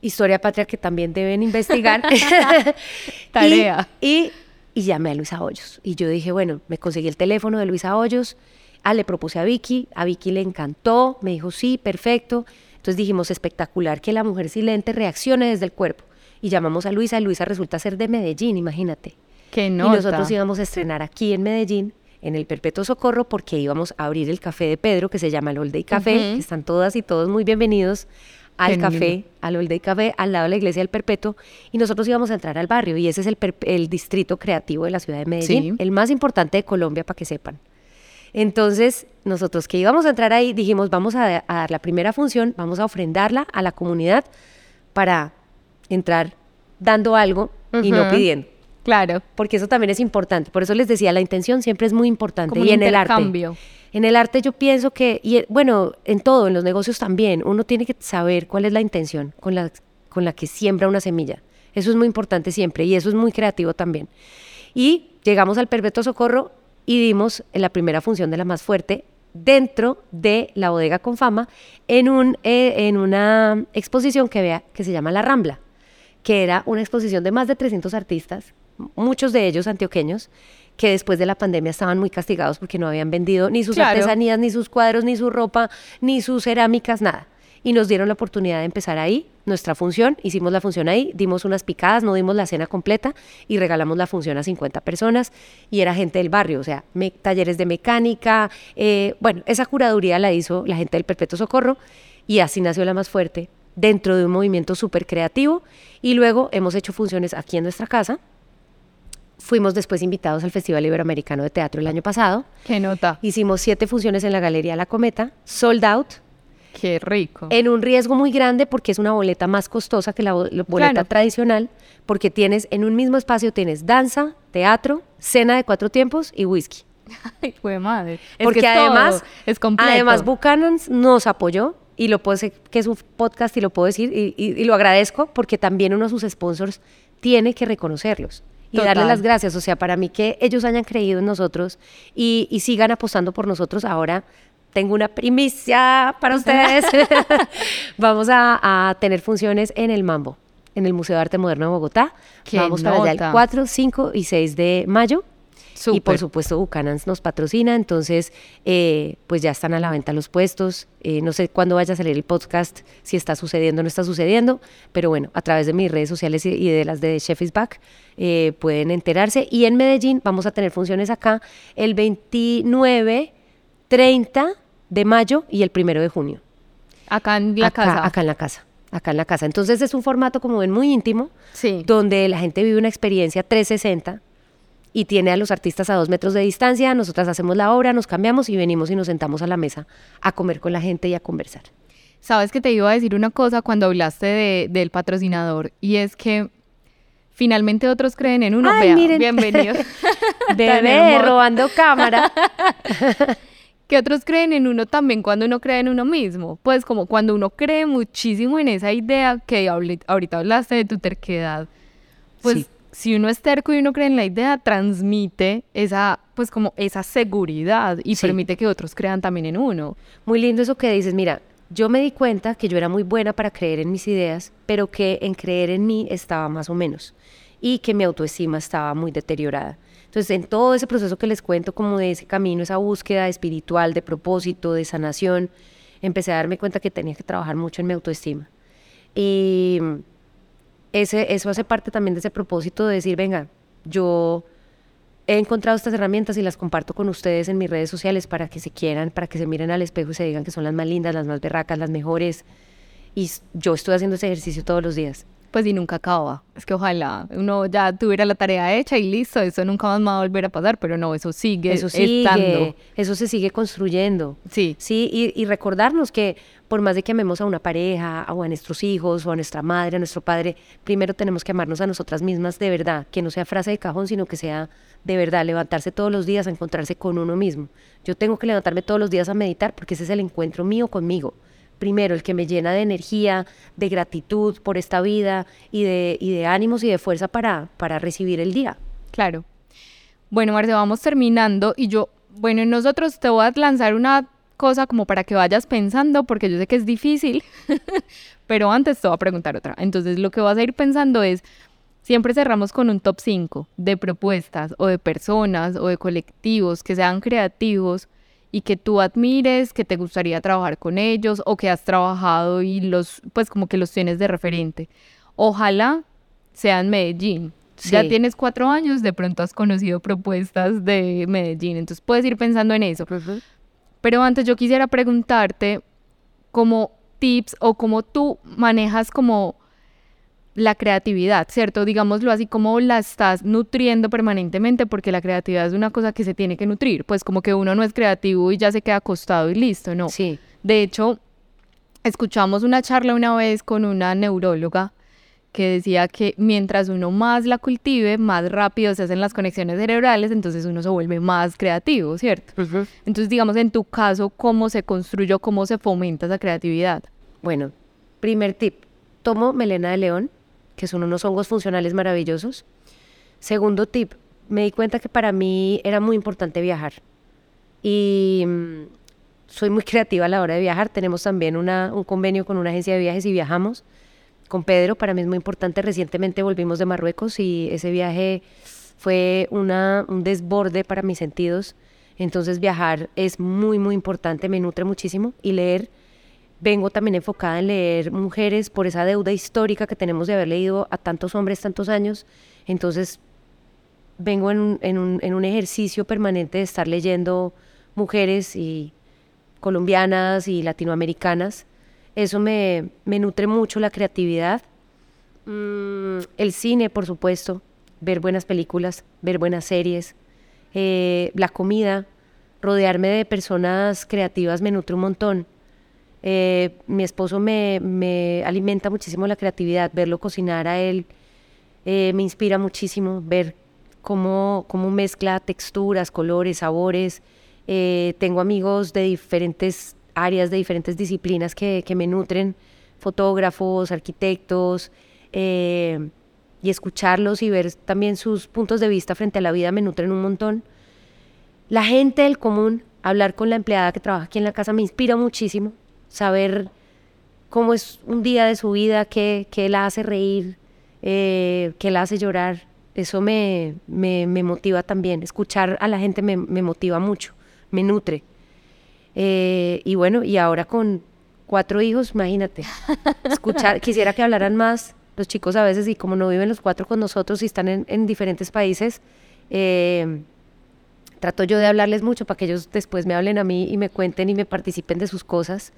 Historia Patria que también deben investigar. Tarea. Y, y, y llamé a Luisa Hoyos. Y yo dije, bueno, me conseguí el teléfono de Luisa Hoyos. Ah, le propuse a Vicky. A Vicky le encantó. Me dijo, sí, perfecto. Entonces dijimos, espectacular que la mujer silente reaccione desde el cuerpo. Y llamamos a Luisa. Luisa resulta ser de Medellín, imagínate. Que Y nota. nosotros íbamos a estrenar aquí en Medellín, en el Perpetuo Socorro, porque íbamos a abrir el café de Pedro, que se llama el All Day Café, que están todas y todos muy bienvenidos al café, al All Day Café, al lado de la iglesia del Perpetuo, y nosotros íbamos a entrar al barrio, y ese es el, el distrito creativo de la ciudad de Medellín, Sí. el más importante de Colombia, para que sepan. Entonces, nosotros que íbamos a entrar ahí, dijimos, vamos a, a dar la primera función, vamos a ofrendarla a la comunidad para entrar dando algo y no pidiendo Claro. porque eso también es importante. Por eso les decía, la intención siempre es muy importante. Como un y en el arte. En el arte yo pienso que, y eh, bueno, en todo, en los negocios también, uno tiene que saber cuál es la intención con la, con la que siembra una semilla. Eso es muy importante siempre y eso es muy creativo también. Y llegamos al Perpetuo Socorro y dimos en la primera función de la más fuerte dentro de la bodega con fama en, un, eh, en una exposición que, vea, que se llama La Rambla que era una exposición de más de 300 artistas, muchos de ellos antioqueños, que después de la pandemia estaban muy castigados porque no habían vendido ni sus Claro. artesanías, ni sus cuadros, ni su ropa, ni sus cerámicas, nada. Y nos dieron la oportunidad de empezar ahí, nuestra función, hicimos la función ahí, dimos unas picadas, no dimos la cena completa y regalamos la función a 50 personas y era gente del barrio, o sea, me- talleres de mecánica, eh, bueno, esa curaduría la hizo la gente del Perpetuo Socorro y así nació la más fuerte dentro de un movimiento súper creativo y luego hemos hecho funciones aquí en nuestra casa. Fuimos después invitados al Festival Iberoamericano de Teatro el año pasado. Qué nota. Hicimos siete funciones en la Galería La Cometa, sold out, Qué rico. en un riesgo muy grande porque es una boleta más costosa que la bo- la boleta Claro. tradicional, porque tienes en un mismo espacio tienes danza, teatro, cena de cuatro tiempos y whisky. Ay, fue madre. Es Porque además, es completo. además Buchanan nos apoyó y lo puedo decir que es un podcast y lo puedo decir y, y- y lo agradezco porque también uno de sus sponsors tiene que reconocerlos y Total. darle las gracias. O sea, para mí que ellos hayan creído en nosotros y, y sigan apostando por nosotros ahora. Tengo una primicia para ustedes. Vamos a, a tener funciones en el Mambo, en el Museo de Arte Moderno de Bogotá. ¡Qué Vamos para allá el nota! 4, 5 y 6 de mayo. Y por supuesto Buchanan's nos patrocina, entonces eh, pues ya están a la venta los puestos. Eh, no sé cuándo vaya a salir el podcast, si está sucediendo o no está sucediendo, pero bueno, a través de mis redes sociales y, y de las de Chef is Back eh, pueden enterarse. Y en Medellín vamos a tener funciones acá el 29, 30 de mayo y el 1 de junio. Acá en la acá, casa. Acá en la casa. Acá en la casa. Entonces es un formato como ven muy íntimo, Sí. donde la gente vive una experiencia 360 y tiene a los artistas a dos metros de distancia, nosotras hacemos la obra, nos cambiamos y venimos y nos sentamos a la mesa a comer con la gente y a conversar. Sabes que te iba a decir una cosa cuando hablaste de- del patrocinador y es que finalmente otros creen en uno. Ay, Vea, miren. bienvenido. Bebé, hermoso. robando cámara. que otros creen en uno también cuando uno cree en uno mismo. Pues como cuando uno cree muchísimo en esa idea que ahorita hablaste de tu terquedad. Pues Sí. Si uno es terco y uno cree en la idea, transmite esa, pues como esa seguridad y Sí. permite que otros crean también en uno. Muy lindo eso que dices, mira, yo me di cuenta que yo era muy buena para creer en mis ideas, pero que en creer en mí estaba más o menos y que mi autoestima estaba muy deteriorada. Entonces, en todo ese proceso que les cuento, como de ese camino, esa búsqueda espiritual, de propósito, de sanación, empecé a darme cuenta que tenía que trabajar mucho en mi autoestima. Y ese, eso hace parte también de ese propósito de decir, venga, yo he encontrado estas herramientas y las comparto con ustedes en mis redes sociales para que se quieran, para que se miren al espejo y se digan que son las más lindas, las más berracas, las mejores. Y yo estoy haciendo ese ejercicio todos los días. Pues y nunca acaba. Es que ojalá uno ya tuviera la tarea hecha y listo, eso nunca más va a volver a pasar, pero no, eso sigue Eso sigue, estando. eso se sigue construyendo. Sí. Sí, y, y recordarnos que por más de que amemos a una pareja, o a nuestros hijos, o a nuestra madre, a nuestro padre, primero tenemos que amarnos a nosotras mismas de verdad, que no sea frase de cajón, sino que sea de verdad, levantarse todos los días a encontrarse con uno mismo. Yo tengo que levantarme todos los días a meditar porque ese es el encuentro mío conmigo. Primero, el que me llena de energía, de gratitud por esta vida y de, ánimos y de fuerza para, para recibir el día. Claro. Bueno, Marce, vamos terminando y yo, bueno, nosotros te voy a lanzar una cosa como para que vayas pensando, porque yo sé que es difícil, pero antes te voy a preguntar otra. Entonces, lo que vas a ir pensando es, siempre cerramos con un top 5 de propuestas o de personas o de colectivos que sean creativos y que tú admires, que te gustaría trabajar con ellos o que has trabajado y los, pues como que los tienes de referente. Ojalá sea en Medellín. Ya Sí. tienes cuatro años, de pronto has conocido propuestas de Medellín, entonces puedes ir pensando en eso. Pero antes yo quisiera preguntarte como tips o cómo tú manejas como la creatividad, ¿cierto? Digámoslo así, como la estás nutriendo permanentemente, porque la creatividad es una cosa que se tiene que nutrir, pues como que uno no es creativo y ya se queda acostado y listo, ¿no? Sí. De hecho, escuchamos una charla una vez con una neuróloga que decía que mientras uno más la cultive, más rápido se hacen las conexiones cerebrales, entonces uno se vuelve más creativo, ¿cierto? Entonces, digamos, en tu caso, ¿cómo se construyó, cómo se fomenta esa creatividad? Bueno, primer tip, tomo melena de león, que son unos hongos funcionales maravillosos. Segundo tip, me di cuenta que para mí era muy importante viajar. Y mm, soy muy creativa a la hora de viajar. Tenemos también un convenio con una agencia de viajes y viajamos. Con Pedro, para mí es muy importante. Recientemente volvimos de Marruecos y ese viaje fue un desborde para mis sentidos. Entonces viajar es muy, muy importante, me nutre muchísimo. Y leer vengo también enfocada en leer mujeres por esa deuda histórica que tenemos de haber leído a tantos hombres tantos años. Entonces, vengo en un, en un, en un ejercicio permanente de estar leyendo mujeres y colombianas y latinoamericanas Eso me, me nutre mucho la creatividad. Mm, el cine, por supuesto, ver buenas películas, ver buenas series, eh, la comida, rodearme de personas creativas me nutre un montón. Eh, mi esposo me, me alimenta muchísimo la creatividad, verlo cocinar a él eh, me inspira muchísimo, ver cómo, cómo mezcla texturas, colores, sabores. Eh, tengo amigos de diferentes áreas, de diferentes disciplinas que, que me nutren, fotógrafos, arquitectos, eh, y escucharlos y ver también sus puntos de vista frente a la vida me nutren un montón. La gente del común, hablar con la empleada que trabaja aquí en la casa me inspira muchísimo, saber cómo es un día de su vida, qué, qué la hace reír, eh, qué la hace llorar. Eso me, me, me motiva también. Escuchar a la gente me, me motiva mucho, me nutre. Eh, y bueno, y ahora con cuatro hijos, imagínate, escuchar, quisiera que hablaran más los chicos a veces y como no viven los cuatro con nosotros y están en, en diferentes países, eh, trato yo de hablarles mucho para que ellos después me hablen a mí y me cuenten y me participen de sus cosas.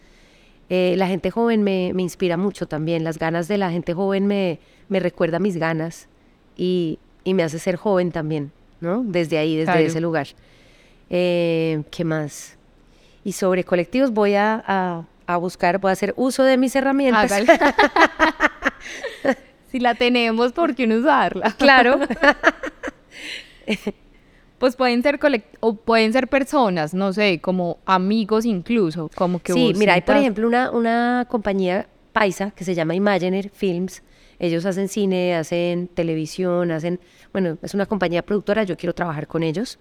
Eh, la gente joven me, me, inspira mucho también, las ganas de la gente joven me, me recuerda mis ganas y, y, me hace ser joven también, ¿no? Desde ahí, desde Claro. ese lugar. Eh, ¿Qué más? Y sobre colectivos voy a, a, a buscar, voy a hacer uso de mis herramientas. Si la tenemos, ¿por qué no usarla? Claro. Pues pueden ser o pueden ser personas, no sé, como amigos incluso, como que sí, vos mira, hay por ejemplo una, una compañía paisa que se llama Imagener Films. Ellos hacen cine, hacen televisión, hacen, bueno, es una compañía productora, yo quiero trabajar con ellos.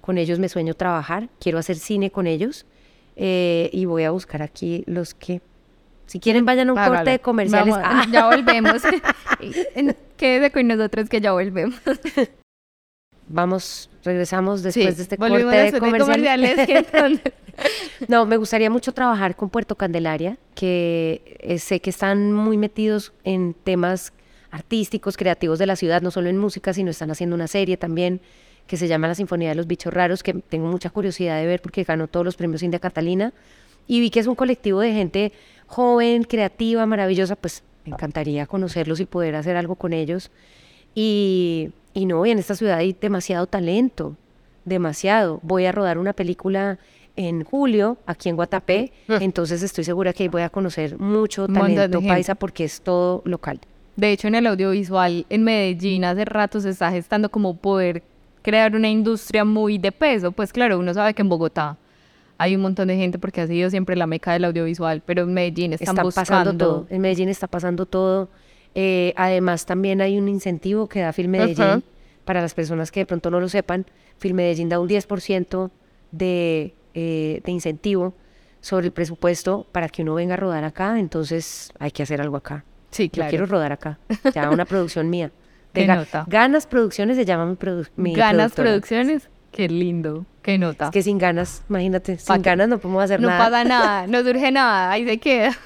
Con ellos me sueño trabajar, quiero hacer cine con ellos. eh, y voy a buscar aquí los que, si quieren vayan a un corte de comerciales. Vamos, Ah, Ya volvemos. Quédese con nosotros que ya volvemos. vamos, regresamos después Sí, de este corte de comerciales. No, me gustaría mucho trabajar con Puerto Candelaria, que eh, sé que están muy metidos en temas artísticos, creativos de la ciudad, no solo en música, sino están haciendo una serie también que se llama La Sinfonía de los Bichos Raros, que tengo mucha curiosidad de ver porque ganó todos los premios India Catalina. Y vi que es un colectivo de gente joven, creativa, maravillosa, pues me encantaría conocerlos y poder hacer algo con ellos. Y, y no, y en esta ciudad hay demasiado talento, demasiado. Voy a rodar una película en julio aquí en Guatapé, entonces estoy segura que ahí voy a conocer mucho talento paisa porque es todo local. De hecho, en el audiovisual en Medellín hace rato se está gestando como poder crear una industria muy de peso. Pues claro, uno sabe que en Bogotá hay un montón de gente porque ha sido siempre la meca del audiovisual, pero en Medellín están buscando pasando todo. En Medellín está pasando todo. Eh, además, también hay un incentivo que da Film Medellín Ajá. para las personas que de pronto no lo sepan. Film Medellín da un 10% de, eh, de incentivo sobre el presupuesto para que uno venga a rodar acá. Entonces, hay que hacer algo acá. Sí, Yo claro. quiero rodar acá. Ya una producción mía. De Ga- nota. Ganas Producciones se llama mi, produ- mi Ganas productora. Producciones, qué lindo, qué nota. Es que sin ganas, imagínate, sin ganas no podemos hacer no nada. pasa nada, no surge nada, ahí se queda.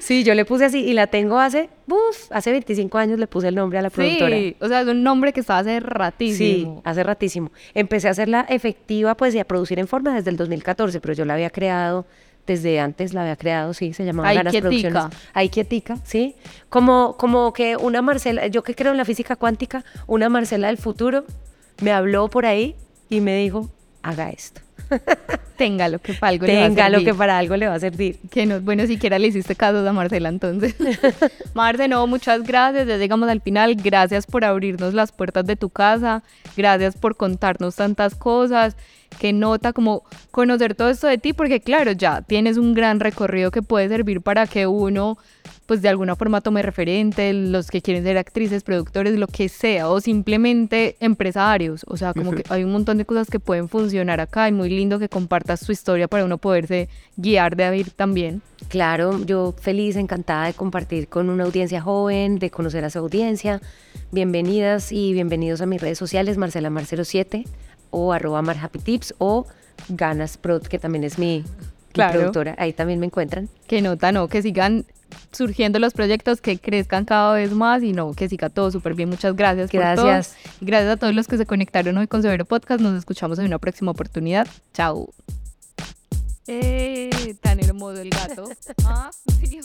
Sí, yo le puse así y la tengo hace, uf, hace 25 años le puse el nombre a la productora. Sí, o sea, es un nombre que está hace Sí, ratísimo. hace ratísimo. Empecé a hacerla efectiva, pues, y a producir en forma desde el 2014, pero yo la había creado desde antes, la había creado, sí, se llamaba Ahí Ganas quietica. Producciones. Ahí quietica, sí. Como, como que una Marcela, yo que creo en la física cuántica, una Marcela del futuro me habló por ahí y me dijo, haga esto. Tenga lo que para algo le va a Tenga lo servir. que para algo le va a servir. Que no, bueno, siquiera le hiciste caso a Marcela entonces. Marce, no, muchas gracias. Ya llegamos al final. Gracias por abrirnos las puertas de tu casa. Gracias por contarnos tantas cosas. Que nota como conocer todo esto de ti, porque claro, ya tienes un gran recorrido que puede servir para que uno, pues de alguna forma tome referente, los que quieren ser actrices, productores, lo que sea, o simplemente empresarios. O sea, como que hay un montón de cosas que pueden funcionar acá y muy lindo que compartas tu historia para uno poderse guiar de ahí también. Claro, yo feliz, encantada de compartir con una audiencia joven, de conocer a su audiencia. Bienvenidas y bienvenidos a mis redes sociales, Marcela Mar07 o arroba marhappytips o Ganas Prod, que también es mi, productora. Ahí también me encuentran. Que nota, no, que sigan surgiendo los proyectos, que crezcan cada vez más y no, que siga todo súper bien. Muchas gracias. por todo. Gracias. Y gracias a todos los que se conectaron hoy con Severo Podcast. Nos escuchamos en una próxima oportunidad. Chao. Eh, tan hermoso el gato. Ah, sí.